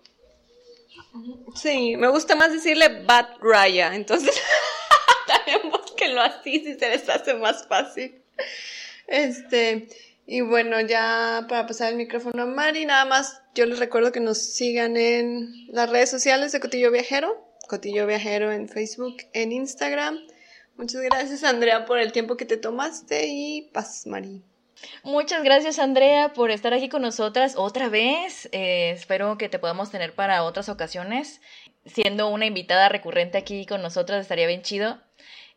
Sí, me gusta más decirle Bad Raya, entonces también búsquenlo así si se les hace más fácil. Este, y bueno, ya para pasar el micrófono a Mari, nada más yo les recuerdo que nos sigan en las redes sociales de Cotillo Viajero, Cotillo Viajero en Facebook, en Instagram. Muchas gracias Andrea por el tiempo que te tomaste y paz, Mari. Muchas gracias Andrea por estar aquí con nosotras otra vez. Eh, espero que te podamos tener para otras ocasiones. Siendo una invitada recurrente aquí con nosotras estaría bien chido.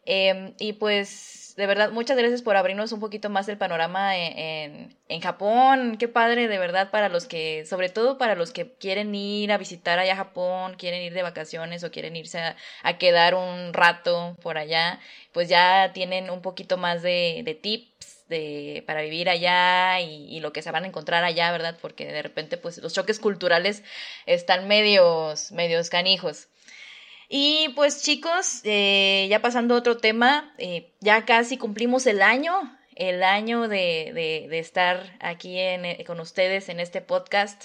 Em, y pues, de verdad, muchas gracias por abrirnos un poquito más el panorama en, en, Japón. Qué padre, de verdad, para los que, sobre todo para los que quieren ir a visitar allá a Japón, quieren ir de vacaciones o quieren irse a, quedar un rato por allá, pues ya tienen un poquito más de, de tips de, para vivir allá y, lo que se van a encontrar allá, ¿verdad? Porque de repente, pues los choques culturales están medios, medios canijos. Y pues chicos, eh, ya pasando a otro tema, eh, ya casi cumplimos el año, el año de, de, estar aquí en, eh, con ustedes en este podcast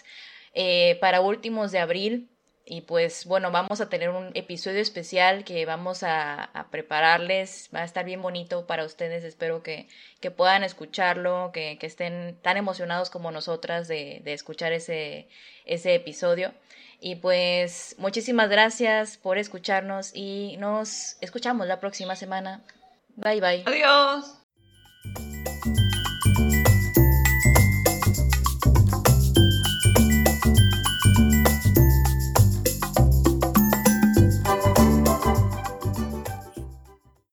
para últimos de abril. Y pues bueno, vamos a tener un episodio especial que vamos a, prepararles. Va a estar bien bonito para ustedes. Espero que, que puedan escucharlo, que, que, estén tan emocionados como nosotras de, de escuchar ese, ese episodio. Y pues muchísimas gracias por escucharnos y nos escuchamos la próxima semana. Bye bye. Adiós.